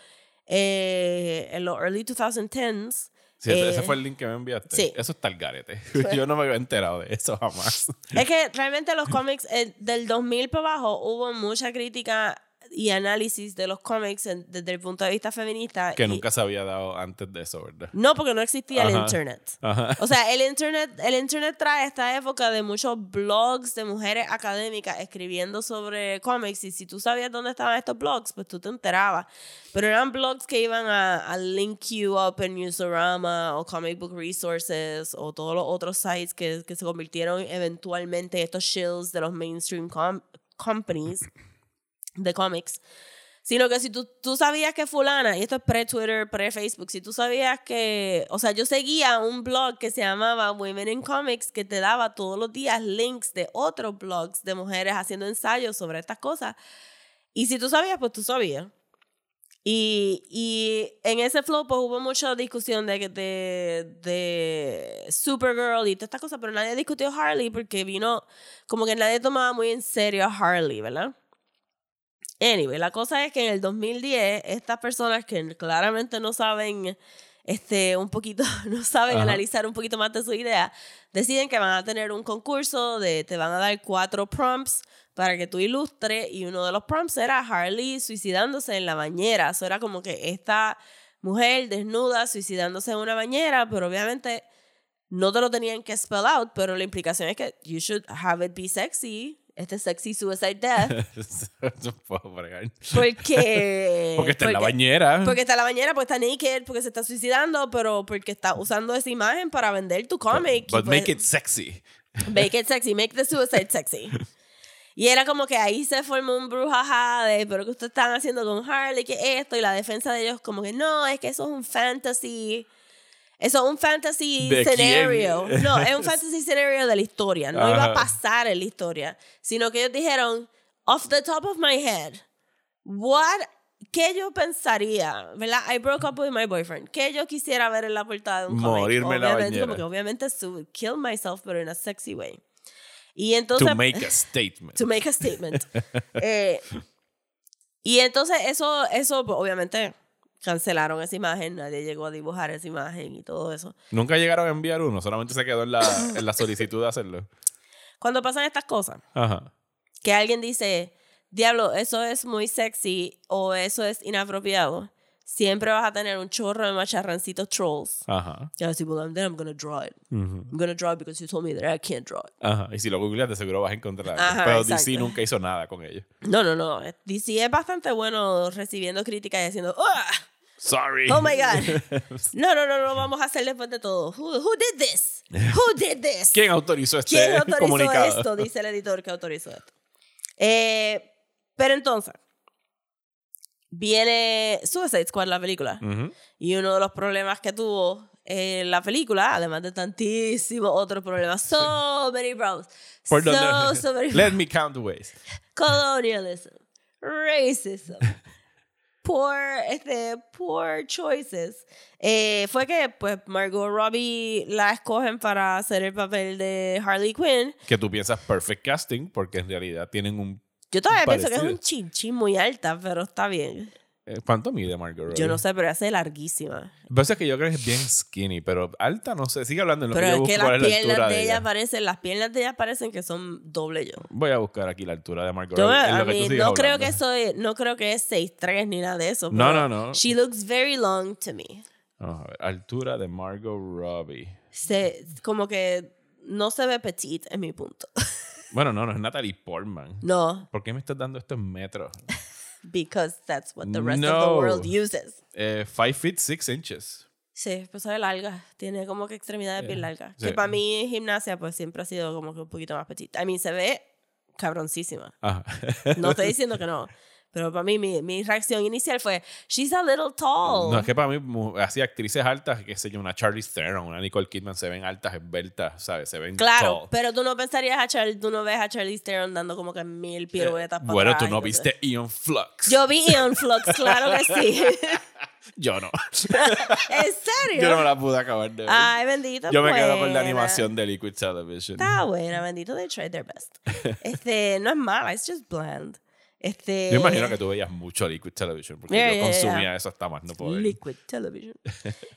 eh, en los early 2010s Sí, ese- Eh, ese fue el link que me enviaste. sí. Eso está el garete. Yo no me había enterado de eso jamás. Es que realmente los cómics eh, del 2000 para abajo hubo mucha crítica y análisis de los cómics en- desde el punto de vista feminista. Que y- nunca se había dado antes de eso, ¿verdad? No, porque no existía el Ajá. internet. Ajá. O sea, el internet, el internet trae esta época de muchos blogs de mujeres académicas escribiendo sobre cómics y si tú sabías dónde estaban estos blogs, pues tú te enterabas. Pero eran blogs que iban a, a link you up en Newsarama o Comic Book Resources o todos los otros sites que, que se convirtieron eventualmente en estos shills de los mainstream com- companies de cómics. Sino que si tú, tú sabías que fulana, y esto es pre-Twitter, pre-Facebook, si tú sabías que, o sea, yo seguía un blog que se llamaba Women in Comics que te daba todos los días links de otros blogs de mujeres haciendo ensayos sobre estas cosas. Y si tú sabías, pues tú sabías. Y, y en ese flow pues hubo mucha discusión de, de, de Supergirl y todas estas cosas, pero nadie discutió Harley porque vino, como que nadie tomaba muy en serio a Harley, ¿verdad? Anyway, la cosa es que en el 2010 estas personas que claramente no saben este un poquito no saben Ajá. analizar un poquito más de su idea, deciden que van a tener un concurso de te van a dar cuatro prompts para que tú ilustres y uno de los prompts era Harley suicidándose en la bañera. Eso era como que esta mujer desnuda suicidándose en una bañera, pero obviamente no te lo tenían que spell out, pero la implicación es que you should have it be sexy, este sexy suicide death. no puedo bregar. Porque. Porque está en la bañera. Porque está en la bañera, porque está naked, porque se está suicidando, pero porque está usando esa imagen para vender tu cómic. But pues- make it sexy. Make it sexy, make the suicide sexy. Y era como que ahí se formó un brujaja de, pero que ustedes están haciendo con Harley, que esto, y la defensa de ellos como que no, es que eso es un fantasy. Eso es un fantasy ¿De scenario. quién? No, es un fantasy scenario de la historia. No iba a pasar en la historia. Sino que ellos dijeron, off the top of my head, what, ¿qué yo pensaría? ¿Verdad? I broke up with my boyfriend. ¿Qué yo quisiera ver en la portada de un cómic? Morirme en la bañera. como que obviamente su- kill myself, pero in a sexy way. Y entonces to make a statement. to make a statement. Eh, y entonces eso, eso pues, obviamente cancelaron esa imagen, nadie llegó a dibujar esa imagen y todo eso. Nunca llegaron a enviar uno, solamente se quedó en la, en la solicitud de hacerlo. Cuando pasan estas cosas, Ajá. que alguien dice, diablo, eso es muy sexy o eso es inapropiado, siempre vas a tener un chorro de macharrancitos trolls. Ajá. Y así, well, then I'm gonna draw it. Ujú. I'm gonna draw it because you told me that I can't draw it. Ajá. Y si lo googleas, de seguro vas a encontrar. Ajá, Pero exacto. DC nunca hizo nada con ello. No, no, no. DC es bastante bueno recibiendo críticas y diciendo, ¡ah! Sorry. Oh my God. No, no, no, no, vamos a hacer después de todo. Who, who did this? Who did this? ¿Quién autorizó este ¿Quién autorizó comunicado? esto? Dice el editor que autorizó esto. Eh, pero entonces, viene Suicide Squad, la película. Ujú. Y uno de los problemas que tuvo eh, la película, además de tantísimos otros problemas, so many problems. ¿Por so, dónde? so many Let me count the ways. colonialism, racism, poor, este, poor choices. Eh, fue que pues Margot Robbie la escogen para hacer el papel de Harley Quinn. Que tú piensas perfect casting, porque en realidad tienen un. Yo todavía pienso que es Parecido. un chinchín muy alta, pero está bien. eh, ¿Cuánto mide Margot Robbie? Yo no sé, pero hace larguísima. Lo que que yo creo que es bien skinny, pero alta no sé. Sigue hablando en lo Pero que yo es busco que cuál las es la altura piernas de de ella ella. parecen, las piernas de ella parecen que son doble yo. Voy a buscar aquí la altura de Margot Yo, Robbie. en a mí, no creo que soy, no creo que es 6'3 ni nada de eso. No, no, no. She looks very long to me. Vamos a ver. Altura de Margot Robbie. Se, como que no se ve petite en mi punto. Bueno, no, no es Natalie Portman. No, ¿Por qué me estás dando esto en metros? because that's what the rest of the No. world uses. Eh, five feet six inches. Sí, pues sabe larga. Tiene como que extremidades bien largas. sí. Que para mí gimnasia pues siempre ha sido como que un poquito más petite. A mí se ve cabroncísima. Ajá. No estoy diciendo que no. Pero para mí mi, mi reacción inicial fue, she's a little tall. No, es que para mí, así actrices altas, que sé yo, una Charlize Theron, una Nicole Kidman, se ven altas, esbeltas, ¿sabes? Se ven Claro, tall. pero tú no pensarías a Charlie, tú no ves a Charlize Theron dando como que mil piruetas para Eh, Bueno, atrás tú no cosas. viste Ion Flux. Yo vi Ion Flux, claro que sí. Yo no. ¿En serio? Yo no la pude acabar de ver. Ay, bendito. Yo me quedo con la animación de Liquid Television. Está buena, bendito. They tried their best. Este, no es mala, it's just bland. Este, Yo imagino que tú veías mucho Liquid Television porque Yeah, yo yeah, consumía yeah. eso hasta más no poder. Liquid Television.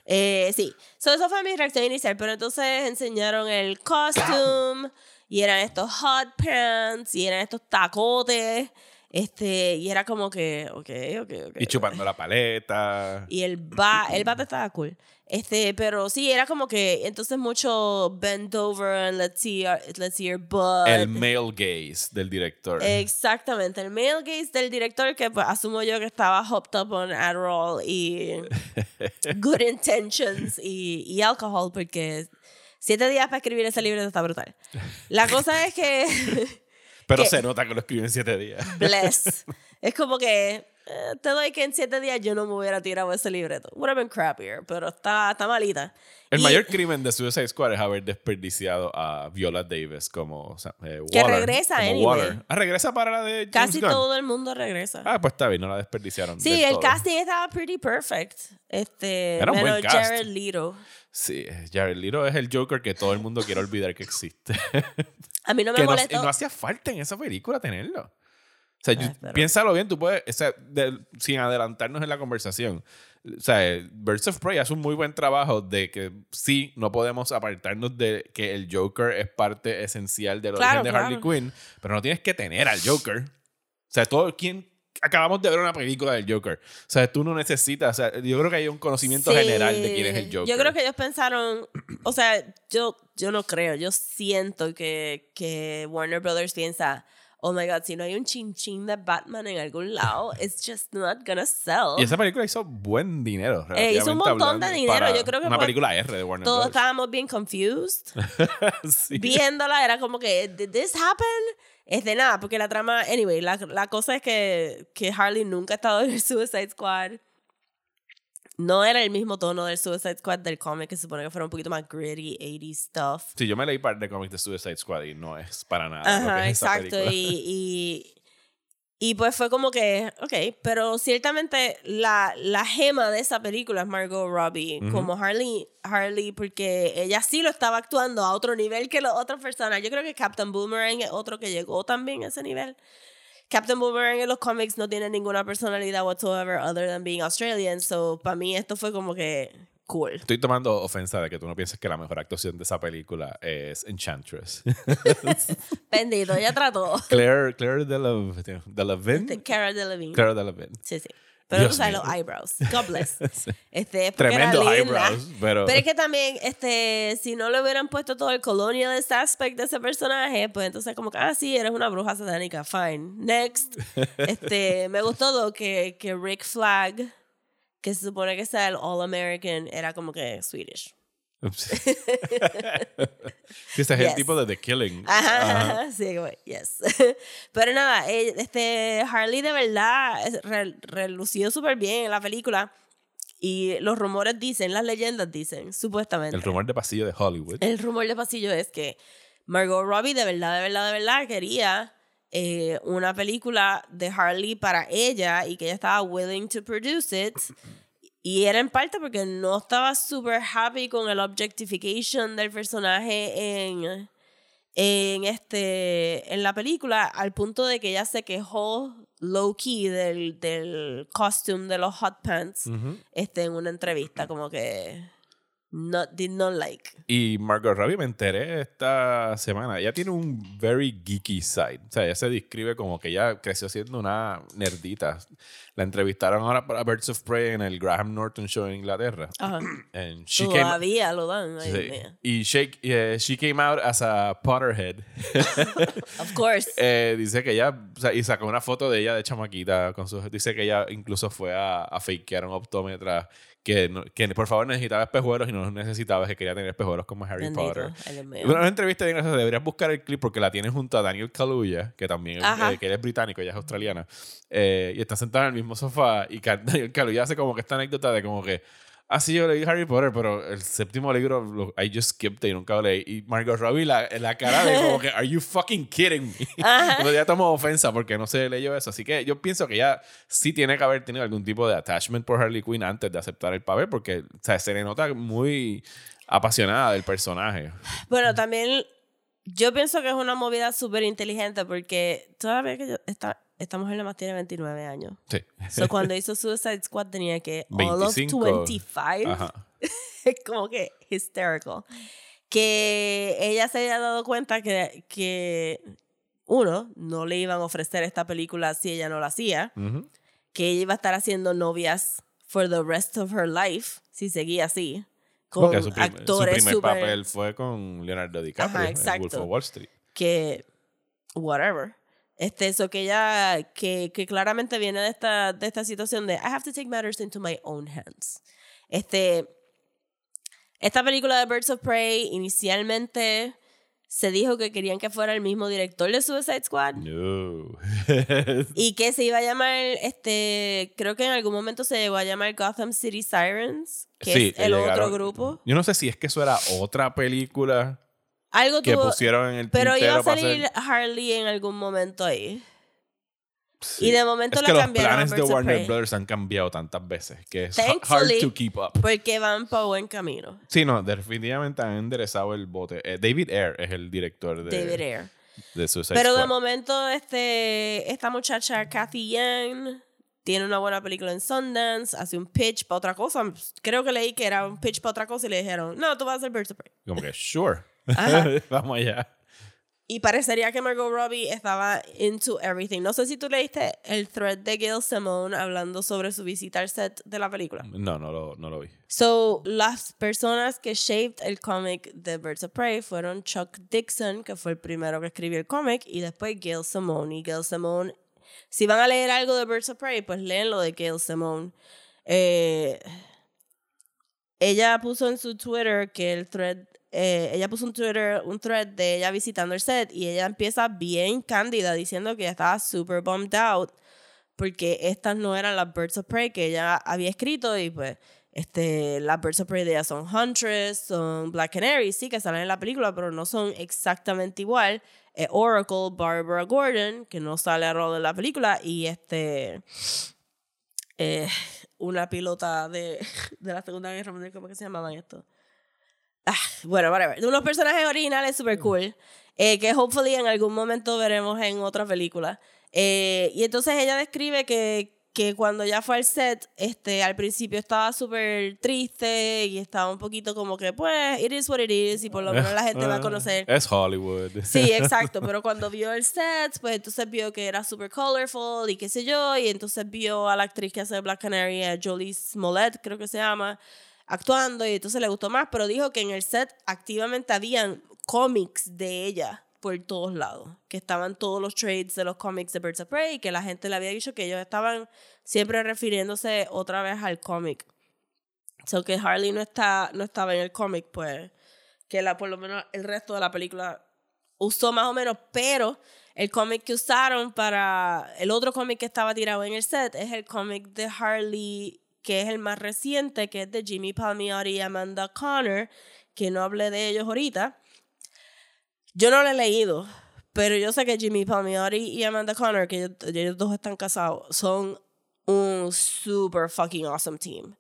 eh, sí, so, eso fue mi reacción inicial, pero entonces enseñaron el costume y eran estos hot pants y eran estos tacotes, este, y era como que, ok, ok, ok. Y chupando la paleta. Y el ba el bate estaba cool. Este, pero sí, era como que entonces mucho bend over and let's see, our- let's see your butt. El male gaze del director. Exactamente, el male gaze del director que pues, asumo yo que estaba hopped up on Adderall y good intentions y, y alcohol porque siete días para escribir ese libro está brutal. La cosa es que, Pero que- se nota que lo escribió en siete días. bless, es como que eh, te doy que en siete días yo no me hubiera tirado ese libreto. Would have been crappier, pero está, está malita. El Y- mayor crimen de Suicide Squad es haber desperdiciado a Viola Davis como o sea, eh, Que regresa, como anyway. Waller. Ah, regresa para la de James Casi Gunn. todo el mundo regresa. Ah, pues está bien, no la desperdiciaron. Sí, el todo. casting estaba pretty perfect. Este, Era un buen cast. Jared Leto. Sí, Jared Leto es el Joker que todo el mundo quiere olvidar que existe. A mí no me que no, molestó. no hacía falta en esa película tenerlo. O sea, yo- Ah, pero- piénsalo bien, tú puedes, o sea, de- sin adelantarnos en la conversación. O sea, Birds of Prey hace un muy buen trabajo de que sí, no podemos apartarnos de que el Joker es parte esencial del Claro, origen de Harley claro. Quinn, pero no tienes que tener al Joker. O sea, todo quien acabamos de ver una película del Joker. O sea, tú no necesitas, o sea, yo creo que hay un conocimiento Sí. general de quién es el Joker. Yo creo que ellos pensaron, o sea, yo, yo no creo, yo siento que, que Warner Brothers piensa, oh my god, si no hay un chinchín de Batman en algún lado, it's just not gonna sell. Y esa película hizo buen dinero. Eh, hizo un montón de dinero. Yo creo que Una película R de Warner Todos Brothers. estábamos bien confused. Sí. Viéndola era como que, ¿did this happen? Es de nada, porque la trama, anyway, la, la cosa es que, que Harley nunca ha estado en el Suicide Squad. No era el mismo tono del Suicide Squad del cómic, que se supone que fuera un poquito más gritty, 80 stuff. Sí, yo me leí par de cómics de Suicide Squad y no es para nada. lo Ajá, que es exacto. Y, y, y pues fue como que, ok, pero ciertamente la, la gema de esa película es Margot Robbie, como Harley, Harley, porque ella sí lo estaba actuando a otro nivel que las otras personas. Yo creo que Captain Boomerang es otro que llegó también a ese nivel. Captain Boomerang en los cómics no tiene ninguna personalidad whatsoever other than being Australian, so para mí esto fue como que cool. Estoy tomando ofensa de que tú no pienses que la mejor actuación de esa película es Enchantress. Bendito, ella trató. Claire, Claire Delevingne. Cara Delevingne. Claire Delevingne. Sí, sí. Pero Dios tú sabes mío. los eyebrows. God bless. Este, Tremendo eyebrows, pero... Pero es que también, este, si no le hubieran puesto todo el colonialist aspect de ese personaje, pues entonces como que, ah, sí, eres una bruja satánica, fine. Next. Este, me gustó lo que, que Rick Flag, que se supone que sea el All American, era como que Swedish. Sí, ese es el Yes. tipo de The Killing. Ajá, Ajá. ajá, sí, como, yes. Pero nada, eh, este, Harley de verdad relució súper bien en la película. Y los rumores dicen, las leyendas dicen, supuestamente. El rumor de pasillo de Hollywood. El rumor de pasillo es que Margot Robbie de verdad, de verdad, de verdad quería eh, una película de Harley para ella y que ella estaba willing to produce it. Y era en parte porque no estaba super happy con el objectification del personaje en, en, este, en la película, al punto de que ella se quejó low key del, del costume de los hot pants este, en una entrevista, como que not, did not like. Y Margot Robbie me enteré esta semana. Ella tiene un very geeky side. O sea, ella se describe como que ella creció siendo una nerdita. La entrevistaron ahora para Birds of Prey en el Graham Norton Show en Inglaterra. Ajá. And she came, Todavía lo dan. ay, sí. Y she, eh, she came out as a Potterhead. Of course. Eh, dice que ella, o sea, y sacó una foto de ella de chamaquita con sus, dice que ella incluso fue a, a fakear un optómetra que, no- que por favor necesitaba espejuelos y no necesitaba, que quería tener espejuelos como Harry Bendito. Potter. Mío. Una, entrevista bien graciosa, deberías buscar el clip porque la tiene junto a Daniel Kaluuya, que también eh, que él es británico, ella es australiana, eh, y están sentados en el mismo sofá y Daniel Kaluuya hace como que esta anécdota de como que Ah, sí, yo leí Harry Potter, pero el séptimo libro lo, I just skipped y nunca lo leí. Y Margot Robbie, la, la cara de como que, ¿Are you fucking kidding me? Como ya tomó ofensa porque no se leyó eso. Así que yo pienso que ya sí tiene que haber tenido algún tipo de attachment por Harley Quinn antes de aceptar el papel, porque o sea, se le nota muy apasionada del personaje. Bueno, también yo pienso que es una movida súper inteligente porque todavía que yo, esta, esta mujer nada más tiene 29 años. Sí. So, cuando hizo Suicide Squad tenía que all of 25. 25. Ajá. Como que hysterical. Que ella se haya dado cuenta que, que, uno, no le iban a ofrecer esta película si ella no la hacía. Ujú. Que ella iba a estar haciendo novias for the rest of her life si seguía así. Con Porque su, prim- su actores primer super- papel fue con Leonardo DiCaprio Ajá, en Wolf of Wall Street. que whatever. Este, eso que ella, que, que claramente viene de esta, de esta situación de I have to take matters into my own hands. Este, esta película de Birds of Prey inicialmente se dijo que querían que fuera el mismo director de Suicide Squad No. y que se iba a llamar, este, creo que en algún momento se llegó a llamar Gotham City Sirens, que Sí, es el otro llegaron- grupo. Yo no sé si es que eso era otra película Algo que tuvo, pusieron en el pero iba a salir hacer- Harley en algún momento ahí. Sí. Y de momento es la que los cambiaron a planes de Warner Prey. Brothers han cambiado tantas veces que es ha- hard to keep up. Porque van para buen camino. Sí, no, definitivamente han enderezado el bote. Eh, David Ayer es el director de, David Ayer. de Suicide Pero de Squad. momento, este, esta muchacha, Kathy Young, tiene una buena película en Sundance, hace un pitch para otra cosa. Creo que leí que era un pitch para otra cosa y le dijeron, no, tú vas a hacer Birds of Prey. Como que, sure. Vamos allá. Y parecería que Margot Robbie estaba into everything. No sé si tú leíste el thread de Gail Simone hablando sobre su visita al set de la película. No, no lo, no lo vi. So, las personas que shaped el cómic de Birds of Prey fueron Chuck Dixon, que fue el primero que escribió el cómic, y después Gail Simone. Y Gail Simone, si van a leer algo de Birds of Prey, pues leen lo de Gail Simone. Eh, ella puso en su Twitter que el thread, eh, ella puso un Twitter, un thread de ella visitando el set, y ella empieza bien cándida diciendo que estaba super bummed out porque estas no eran las Birds of Prey que ella había escrito y pues este, las Birds of Prey de ella son Huntress, son Black Canary, sí que salen en la película, pero no son exactamente igual. Eh, Oracle, Barbara Gordon, que no sale a rol en la película, y este eh, una pilota de, de la Segunda Guerra Mundial, ¿cómo que se llamaban esto? Ah, bueno, whatever. Unos personajes originales super cool, eh, que hopefully en algún momento veremos en otra película. Eh, y entonces ella describe que, que cuando ya fue al set, este, al principio estaba súper triste y estaba un poquito como que, pues, it is what it is, y por lo menos la gente va a conocer. Es Hollywood. Sí, exacto, pero cuando vio el set, pues entonces vio que era super colorful y qué sé yo, y entonces vio a la actriz que hace Black Canary, a Jolie Smollett, creo que se llama, actuando, y entonces le gustó más, pero dijo que en el set activamente habían cómics de ella por todos lados, que estaban todos los trades de los cómics de Birds of Prey, y que la gente le había dicho que ellos estaban siempre refiriéndose otra vez al cómic. So que Harley no, está, no estaba en el cómic, pues que la, por lo menos el resto de la película usó más o menos, pero el cómic que usaron para el otro cómic que estaba tirado en el set es el cómic de Harley, que es el más reciente, que es de Jimmy Palmiotti y Amanda Connor, que no hablé de ellos ahorita. Yo no lo he leído, pero yo sé que Jimmy Palmiotti y Amanda Connor, que ellos, ellos dos están casados, son un super fucking awesome team.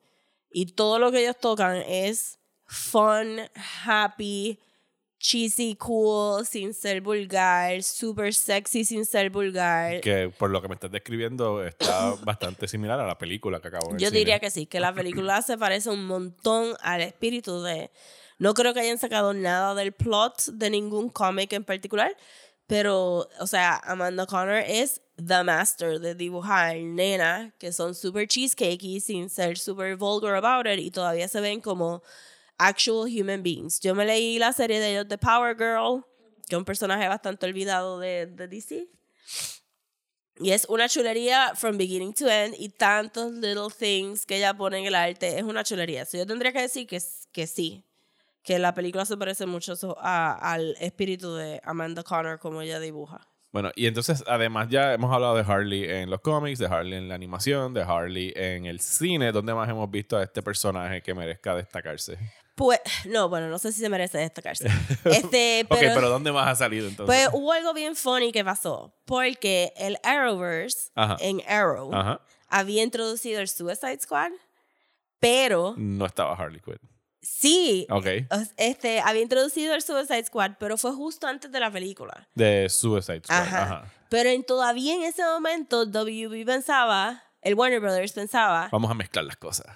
Y todo lo que ellos tocan es fun, happy, cheesy, cool, sin ser vulgar, super sexy sin ser vulgar. Que por lo que me estás describiendo está bastante similar a la película que acabo de Yo diría que sí, que la película se parece un montón al espíritu de... No creo que hayan sacado nada del plot de ningún cómic en particular, pero, o sea, Amanda Connor es the master de dibujar nena que son super cheesecakey sin ser super vulgar about it y todavía se ven como actual human beings. Yo me leí la serie de ellos de Power Girl, que es un personaje bastante olvidado de, de DC. Y es una chulería from beginning to end y tantos little things que ella pone en el arte. Es una chulería. So, yo tendría que decir que, que sí. Que la película se parece mucho a- al espíritu de Amanda Connor como ella dibuja. Bueno, y entonces además ya hemos hablado de Harley en los cómics, de Harley en la animación, de Harley en el cine. ¿Dónde más hemos visto a este personaje que merezca destacarse? Pues, no, bueno, no sé si se merece destacarse. Este, ok, pero, pero ¿dónde más ha salido entonces? pues hubo algo bien funny que pasó. Porque el Arrowverse Ajá. en Arrow Ajá. había introducido el Suicide Squad, pero No estaba Harley Quinn. Sí, Ok. este, había introducido el Suicide Squad, pero fue justo antes de la película. De Suicide Squad. Ajá. Ajá. Pero en, todavía en ese momento, WB pensaba, el Warner Brothers pensaba, Vamos a mezclar las cosas.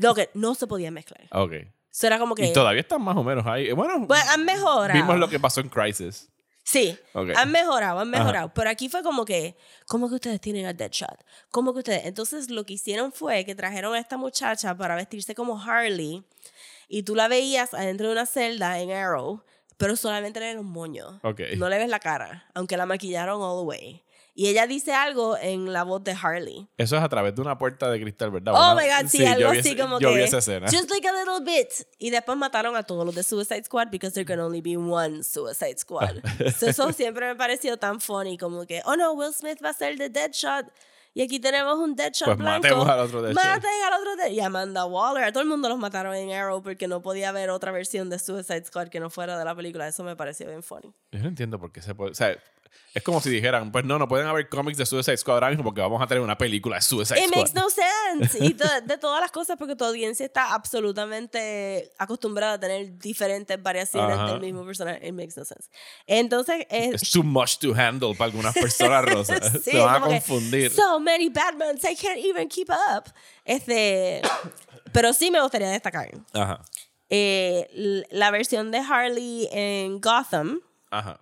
lo que no se podía mezclar. Ok. Eso era como que... Y todavía están más o menos ahí. Bueno, Pues han mejorado. vimos lo que pasó en Crisis. Sí, han mejorado, han Ajá. mejorado. Pero aquí fue como que, ¿cómo que ustedes tienen a Deadshot? ¿Cómo que ustedes? Entonces lo que hicieron fue que trajeron a esta muchacha para vestirse como Harley y tú la veías adentro de una celda en Arrow, pero solamente le los moños. Ok. No le ves la cara, aunque la maquillaron all the way. Y ella dice algo en la voz de Harley. Eso es a través de una puerta de cristal, ¿verdad? Oh Una- my god, sí, yo algo así como yo que. vi esa escena. Just like a little bit. Y después mataron a todos los de Suicide Squad because there can only be one Suicide Squad. So, eso siempre me pareció tan funny como que, oh no, Will Smith va a ser de Deadshot. Y aquí tenemos un Deadshot Pues blanco. matemos al otro Deadshot. Maten al otro Deadshot. Y Amanda Waller. A todo el mundo los mataron en Arrow porque no podía haber otra versión de Suicide Squad que no fuera de la película. Eso me pareció bien funny. Yo no entiendo por qué se puede. O sea, es como si dijeran, pues no, no pueden haber cómics de Suicide Squad ahora mismo porque vamos a tener una película de Suicide It Squad. makes no sense. Y to- de todas las cosas, porque tu audiencia está absolutamente acostumbrada a tener diferentes variaciones Ajá. del mismo personaje. It makes no sense. Entonces, es. Es too much to handle para algunas personas rosas. Sí, se van a confundir. So many Batmans, I can't even keep up. Este, pero sí me gustaría destacar Ajá. eh, la versión de Harley en Gotham. Ajá.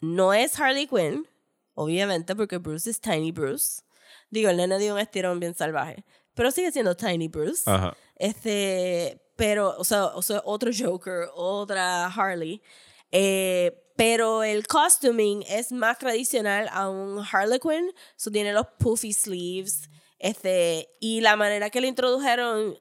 No es Harley Quinn, obviamente, porque Bruce es Tiny Bruce. Digo, el nene dio un estirón bien salvaje. Pero sigue siendo Tiny Bruce. Ajá. Este, pero, o sea, o sea, otro Joker, otra Harley. Eh, pero el costuming es más tradicional a un Harlequin. So tiene los puffy sleeves. Este, y la manera que lo introdujeron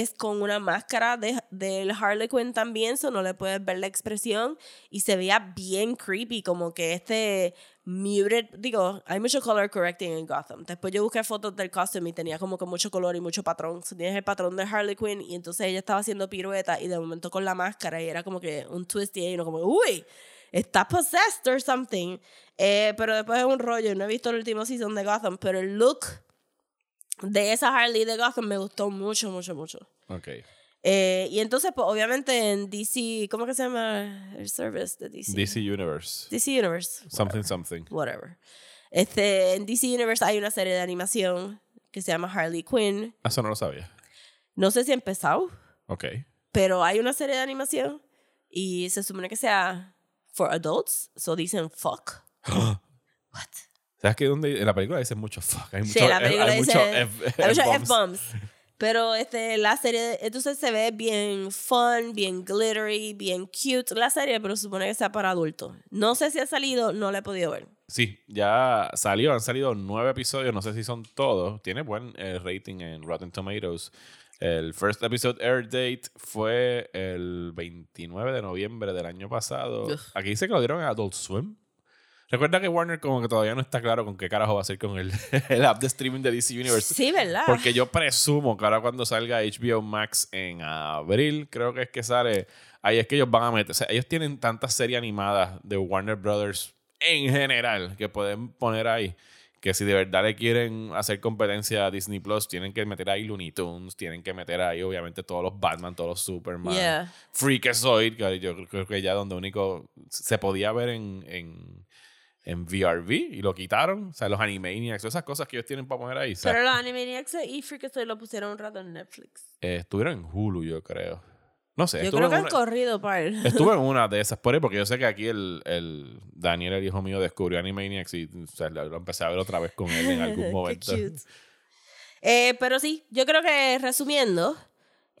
es con una máscara de, del Harlequin también, so no le puedes ver la expresión. Y se veía bien creepy, como que este muted, digo, hay mucho color correcting en Gotham. Después yo busqué fotos del costume y tenía como que mucho color y mucho patrón. So, tienes el patrón de Harley Quinn y entonces ella estaba haciendo pirueta y de momento con la máscara y era como que un twist y uno como, uy, está possessed or something. Eh, pero después es un rollo, no he visto el último season de Gotham, pero el look de esa Harley de Gotham me gustó mucho, mucho, mucho. Ok. Eh, y entonces, pues obviamente en DC, ¿cómo que se llama el service de DC? DC Universe. DC Universe. Something, something. Whatever. Este, en DC Universe hay una serie de animación que se llama Harley Quinn. Eso no lo sabía. No sé si ha empezado, Ok. pero hay una serie de animación y se supone que sea for adults, so dicen fuck. What? ¿Sabes que donde en la película dicen mucho fuck? Hay mucho, Sí, la película hay dice. hay muchos F-bombs. Pero este, la serie, entonces se ve bien fun, bien glittery, bien cute la serie, pero supone que sea para adultos. No sé si ha salido, no la he podido ver. Sí, ya salió, han salido nueve episodios, no sé si son todos. Tiene buen eh, rating en Rotten Tomatoes. El first episode air date fue el 29 de noviembre del año pasado. Ugh. Aquí dice que lo dieron en Adult Swim. Recuerda que Warner como que todavía no está claro con qué carajo va a hacer con el, el app de streaming de DC Universe. Sí, ¿verdad? Porque yo presumo que ahora cuando salga HBO Max en abril, creo que es que sale, ahí es que ellos van a meter, o sea, ellos tienen tantas series animadas de Warner Brothers en general que pueden poner ahí, que si de verdad le quieren hacer competencia a Disney Plus, tienen que meter ahí Looney Tunes, tienen que meter ahí obviamente todos los Batman, todos los Superman, Yeah. Freakazoid, que yo creo que ya donde único se podía ver en... en en VRV y lo quitaron, o sea, los Animaniacs, esas cosas que ellos tienen para poner ahí. Pero los Animaniacs y Freakazoid lo pusieron un rato en Netflix. eh, estuvieron en Hulu, yo creo. No sé, Yo creo que han una- corrido para él. Estuve en una de esas por ahí, porque yo sé que aquí el, el Daniel, el hijo mío, descubrió Animaniacs y o sea, lo, empecé a ver otra vez con él en algún Qué momento. cute. Eh, pero sí, yo creo que resumiendo,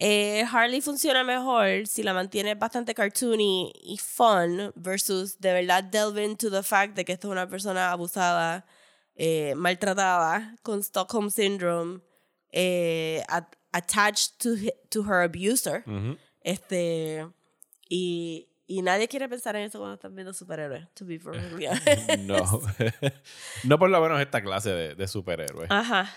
eh, Harley funciona mejor si la mantiene bastante cartoony y fun versus de verdad delve into the fact de que esto es una persona abusada, eh, maltratada, con Stockholm Syndrome, eh, at- attached to, to her abuser. Este, y, y nadie quiere pensar en eso cuando están viendo superhéroes, to be perfectly honest. No. no por lo menos esta clase de, de superhéroes. Ajá.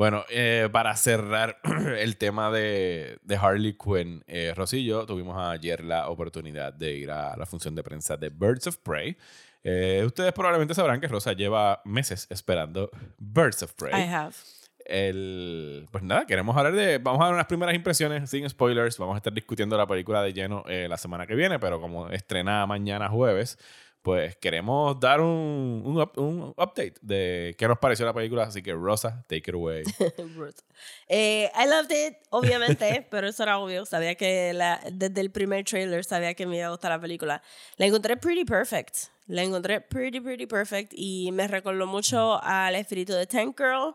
Bueno, eh, para cerrar el tema de, de Harley Quinn, eh, Rosy y yo tuvimos ayer la oportunidad de ir a la función de prensa de Birds of Prey. Eh, ustedes probablemente sabrán que Rosa lleva meses esperando Birds of Prey. I have. el, pues nada, queremos hablar de. Vamos a dar unas primeras impresiones sin spoilers. Vamos a estar discutiendo la película de lleno eh, la semana que viene, pero como estrena mañana jueves, pues queremos dar un, un, up- un update de qué nos pareció la película. Así que, Rosa, take it away. Eh, I loved it, obviamente, pero eso era obvio. Sabía que la, desde el primer trailer sabía que me iba a gustar la película. La encontré pretty perfect. La encontré pretty, pretty perfect y me recordó mucho al espíritu de Tank Girl,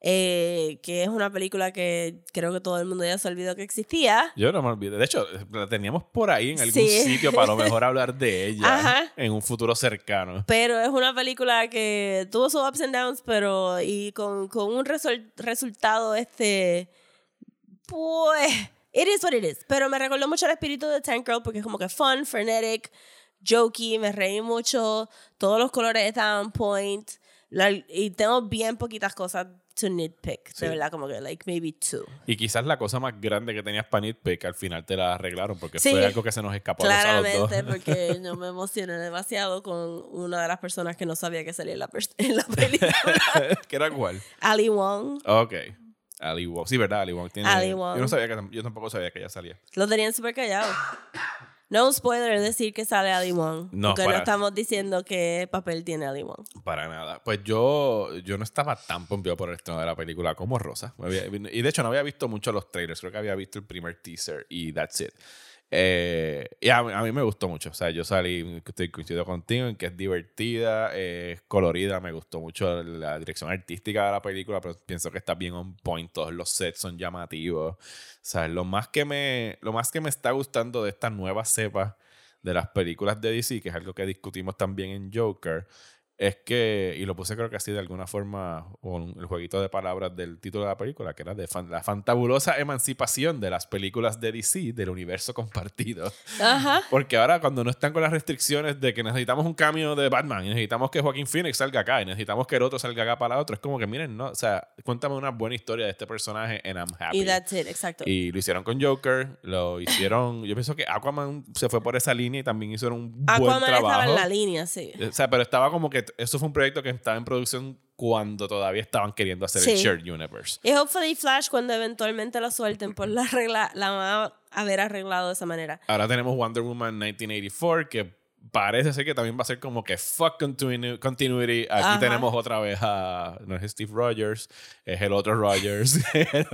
eh, que es una película que creo que todo el mundo ya se olvidó que existía. Yo no me olvidé. De hecho, la teníamos por ahí en algún Sí. sitio para a lo mejor hablar de ella Ajá. en un futuro cercano. Pero es una película que tuvo sus ups and downs, pero y con, con un resol- resultado este, pues, it is what it is. Pero me recordó mucho el espíritu de Tank Girl porque es como que fun, frenetic, jokey, me reí mucho, todos los colores estaban on point, la- y tengo bien poquitas cosas to nitpick, Sí. de verdad, como que like maybe two. Y quizás la cosa más grande que tenías para Nitpick al final te la arreglaron porque Sí. fue algo que se nos escapó los- a los dos. Claramente, porque yo me emocioné demasiado con una de las personas que no sabía que salía en la, en la película, ¿Qué era cuál? Ali Wong. Ok. Ali Wong. Sí, ¿verdad? Ali Wong tiene. Ali Wong. Yo, no sabía que, yo tampoco sabía que ella salía. Lo tenían súper callado. No spoiler decir que sale Ali Wong. No, porque no estamos diciendo qué papel tiene Ali Wong. Para nada. Pues yo, yo no estaba tan pompeado por el estreno de la película como Rosa. Había- y de hecho no había visto mucho los trailers. Creo que había visto el primer teaser y that's it. Eh, y a, mí- me gustó mucho. O sea, yo salí, estoy coincido contigo en que es divertida, es colorida. Me gustó mucho la dirección artística de la película, pero pienso que está bien on point. Todos los sets son llamativos. O sea, lo más que me, lo más que me está gustando de esta nueva cepa de las películas de DC, que es algo que discutimos también en Joker, es que, y lo puse creo que así de alguna forma, con el jueguito de palabras del título de la película, que era de fan- la fantabulosa emancipación de las películas de DC, del universo compartido. Ajá. Porque ahora cuando no están con las restricciones de que necesitamos un cambio de Batman, y necesitamos que Joaquín Phoenix salga acá, y necesitamos que el otro salga acá para la otra, es como que miren, no, o sea, cuéntame una buena historia de este personaje and I'm happy. Y that's it, exacto. Y lo hicieron con Joker, lo hicieron. Yo pienso que Aquaman se fue por esa línea y también hicieron un buen Aquaman trabajo. estaba en la línea, sí. O sea, pero estaba como que eso fue un proyecto que estaba en producción cuando todavía estaban queriendo hacer el Sí. Shared Universe. Y hopefully Flash, cuando eventualmente la suelten, pues la, regla, la van a haber arreglado de esa manera. Ahora tenemos Wonder Woman 1984 que parece ser que también va a ser como que fuck continu- continuity. Aquí Ajá. tenemos otra vez a no es Steve Rogers, es el otro Rogers.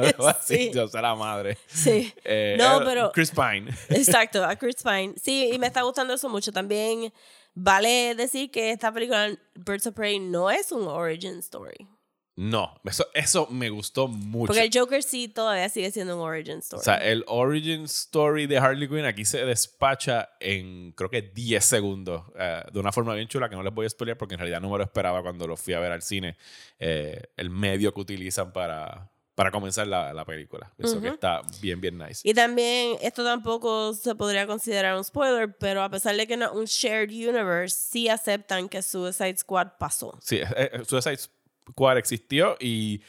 Sí. Dios sea la madre. Sí. Eh, No, pero- Chris Pine. Exacto, a Chris Pine. Sí, y me está gustando eso mucho. También vale decir que esta película, Birds of Prey, no es un origin story. No, eso, eso me gustó mucho. Porque el Joker sí todavía sigue siendo un origin story. O sea, el origin story de Harley Quinn aquí se despacha en creo que 10 segundos. eh, de una forma bien chula que no les voy a spoiler porque en realidad no me lo esperaba cuando lo fui a ver al cine. eh, el medio que utilizan para, para comenzar la, la película. Eso que Ujú. está bien, bien nice. Y también, esto tampoco se podría considerar un spoiler, pero a pesar de que no un shared universe, sí aceptan que Suicide Squad pasó. Sí, eh, eh, Suicide Squad existió y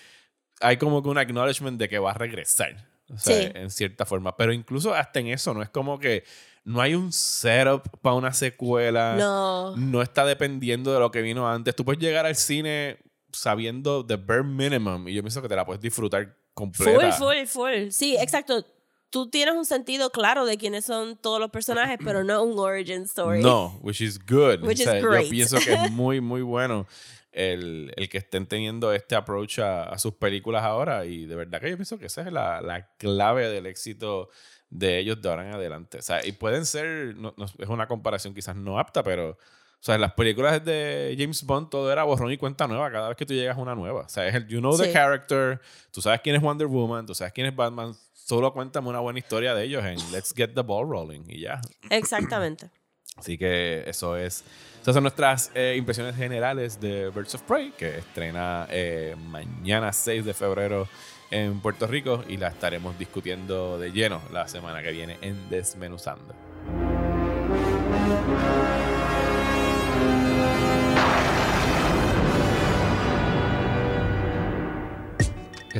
hay como que un acknowledgement de que va a regresar. O sea, Sí. en cierta forma. Pero incluso hasta en eso, no es como que no hay un setup para una secuela. No. no está dependiendo de lo que vino antes. Tú puedes llegar al cine sabiendo the bare minimum y yo pienso que te la puedes disfrutar completa. Full, full, full. Sí, exacto. Tú tienes un sentido claro de quiénes son todos los personajes, pero no un origin story. No, which is good. Which O sea, is great. Yo pienso que es muy, muy bueno el, el que estén teniendo este approach a, a sus películas ahora y de verdad que yo pienso que esa es la, la clave del éxito de ellos de ahora en adelante. O sea, y pueden ser, no- no- es una comparación quizás no apta, pero o sea, en las películas de James Bond todo era borrón y cuenta nueva cada vez que tú llegas a una nueva. O sea, es el you know the character, tú sabes quién es Wonder Woman, tú sabes quién es Batman, solo cuéntame una buena historia de ellos en Let's Get the Ball Rolling y ya. Exactamente. Así que eso es. Esas son nuestras eh, impresiones generales de Birds of Prey, que estrena eh, mañana 6 de febrero en Puerto Rico y la estaremos discutiendo de lleno la semana que viene en Desmenuzando.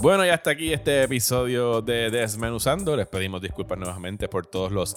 Bueno, y hasta aquí este episodio de Desmenuzando. Les pedimos disculpas nuevamente por todos los.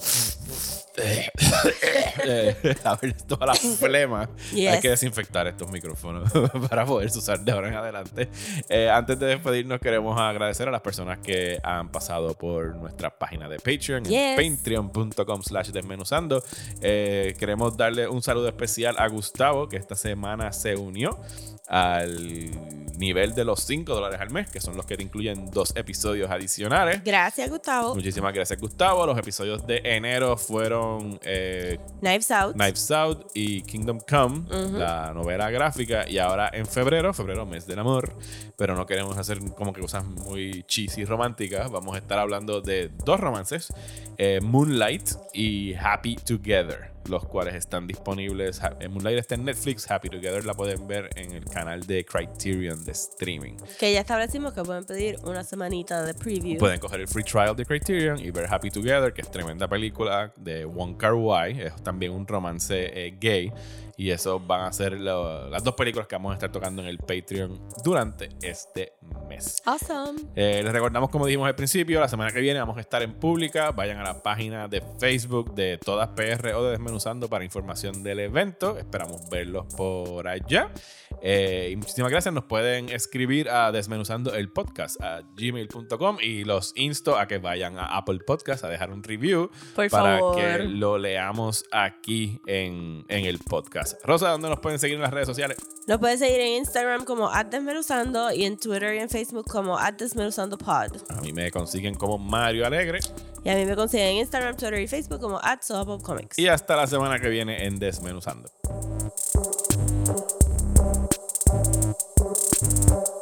A ver, toda la flema. Yes. Hay que desinfectar estos micrófonos para poder usar de ahora en adelante. Eh, antes de despedirnos, queremos agradecer a las personas que han pasado por nuestra página de Patreon, Yes. patreon.com slash desmenuzando. Eh, queremos darle un saludo especial a Gustavo, que esta semana se unió al nivel de los 5 dólares al mes, que son los que te incluyen dos episodios adicionales. Gracias, Gustavo. Muchísimas gracias, Gustavo. Los episodios de enero fueron eh, Knives Out. Knives Out y Kingdom Come, la novela gráfica. Y ahora en febrero, febrero, mes del amor, pero no queremos hacer como que cosas muy cheesy románticas. Vamos a estar hablando de dos romances, eh, Moonlight y Happy Together, los cuales están disponibles. Eh, Moonlight está en Netflix, Happy Together la pueden ver en el canal de Criterion de streaming. Que ya establecimos que pueden pedir una semanita de preview. Pueden coger el free trial de Criterion y ver Happy Together, que es tremenda película de Wong Kar Wai. Es también un romance eh, gay. Y eso van a ser lo- las dos películas que vamos a estar tocando en el Patreon durante este mes. Awesome. Eh, les recordamos, como dijimos al principio, la semana que viene vamos a estar en pública. Vayan a la página de Facebook de Todas PR o de Desmenuzando para información del evento. Esperamos verlos por allá. Eh, y muchísimas gracias. Nos pueden escribir a Desmenuzando el Podcast a gmail.com y los insto a que vayan a Apple Podcast a dejar un review Por para favor. que lo leamos aquí en, en el podcast. Rosa, ¿dónde nos pueden seguir en las redes sociales? Nos puedes seguir en Instagram como Desmenuzando y en Twitter y en Facebook como @desmenuzandopod. A mí me consiguen como Mario Alegre. Y a mí me consiguen en Instagram, Twitter y Facebook como @soapopcomics. Y hasta la semana que viene en Desmenuzando. Música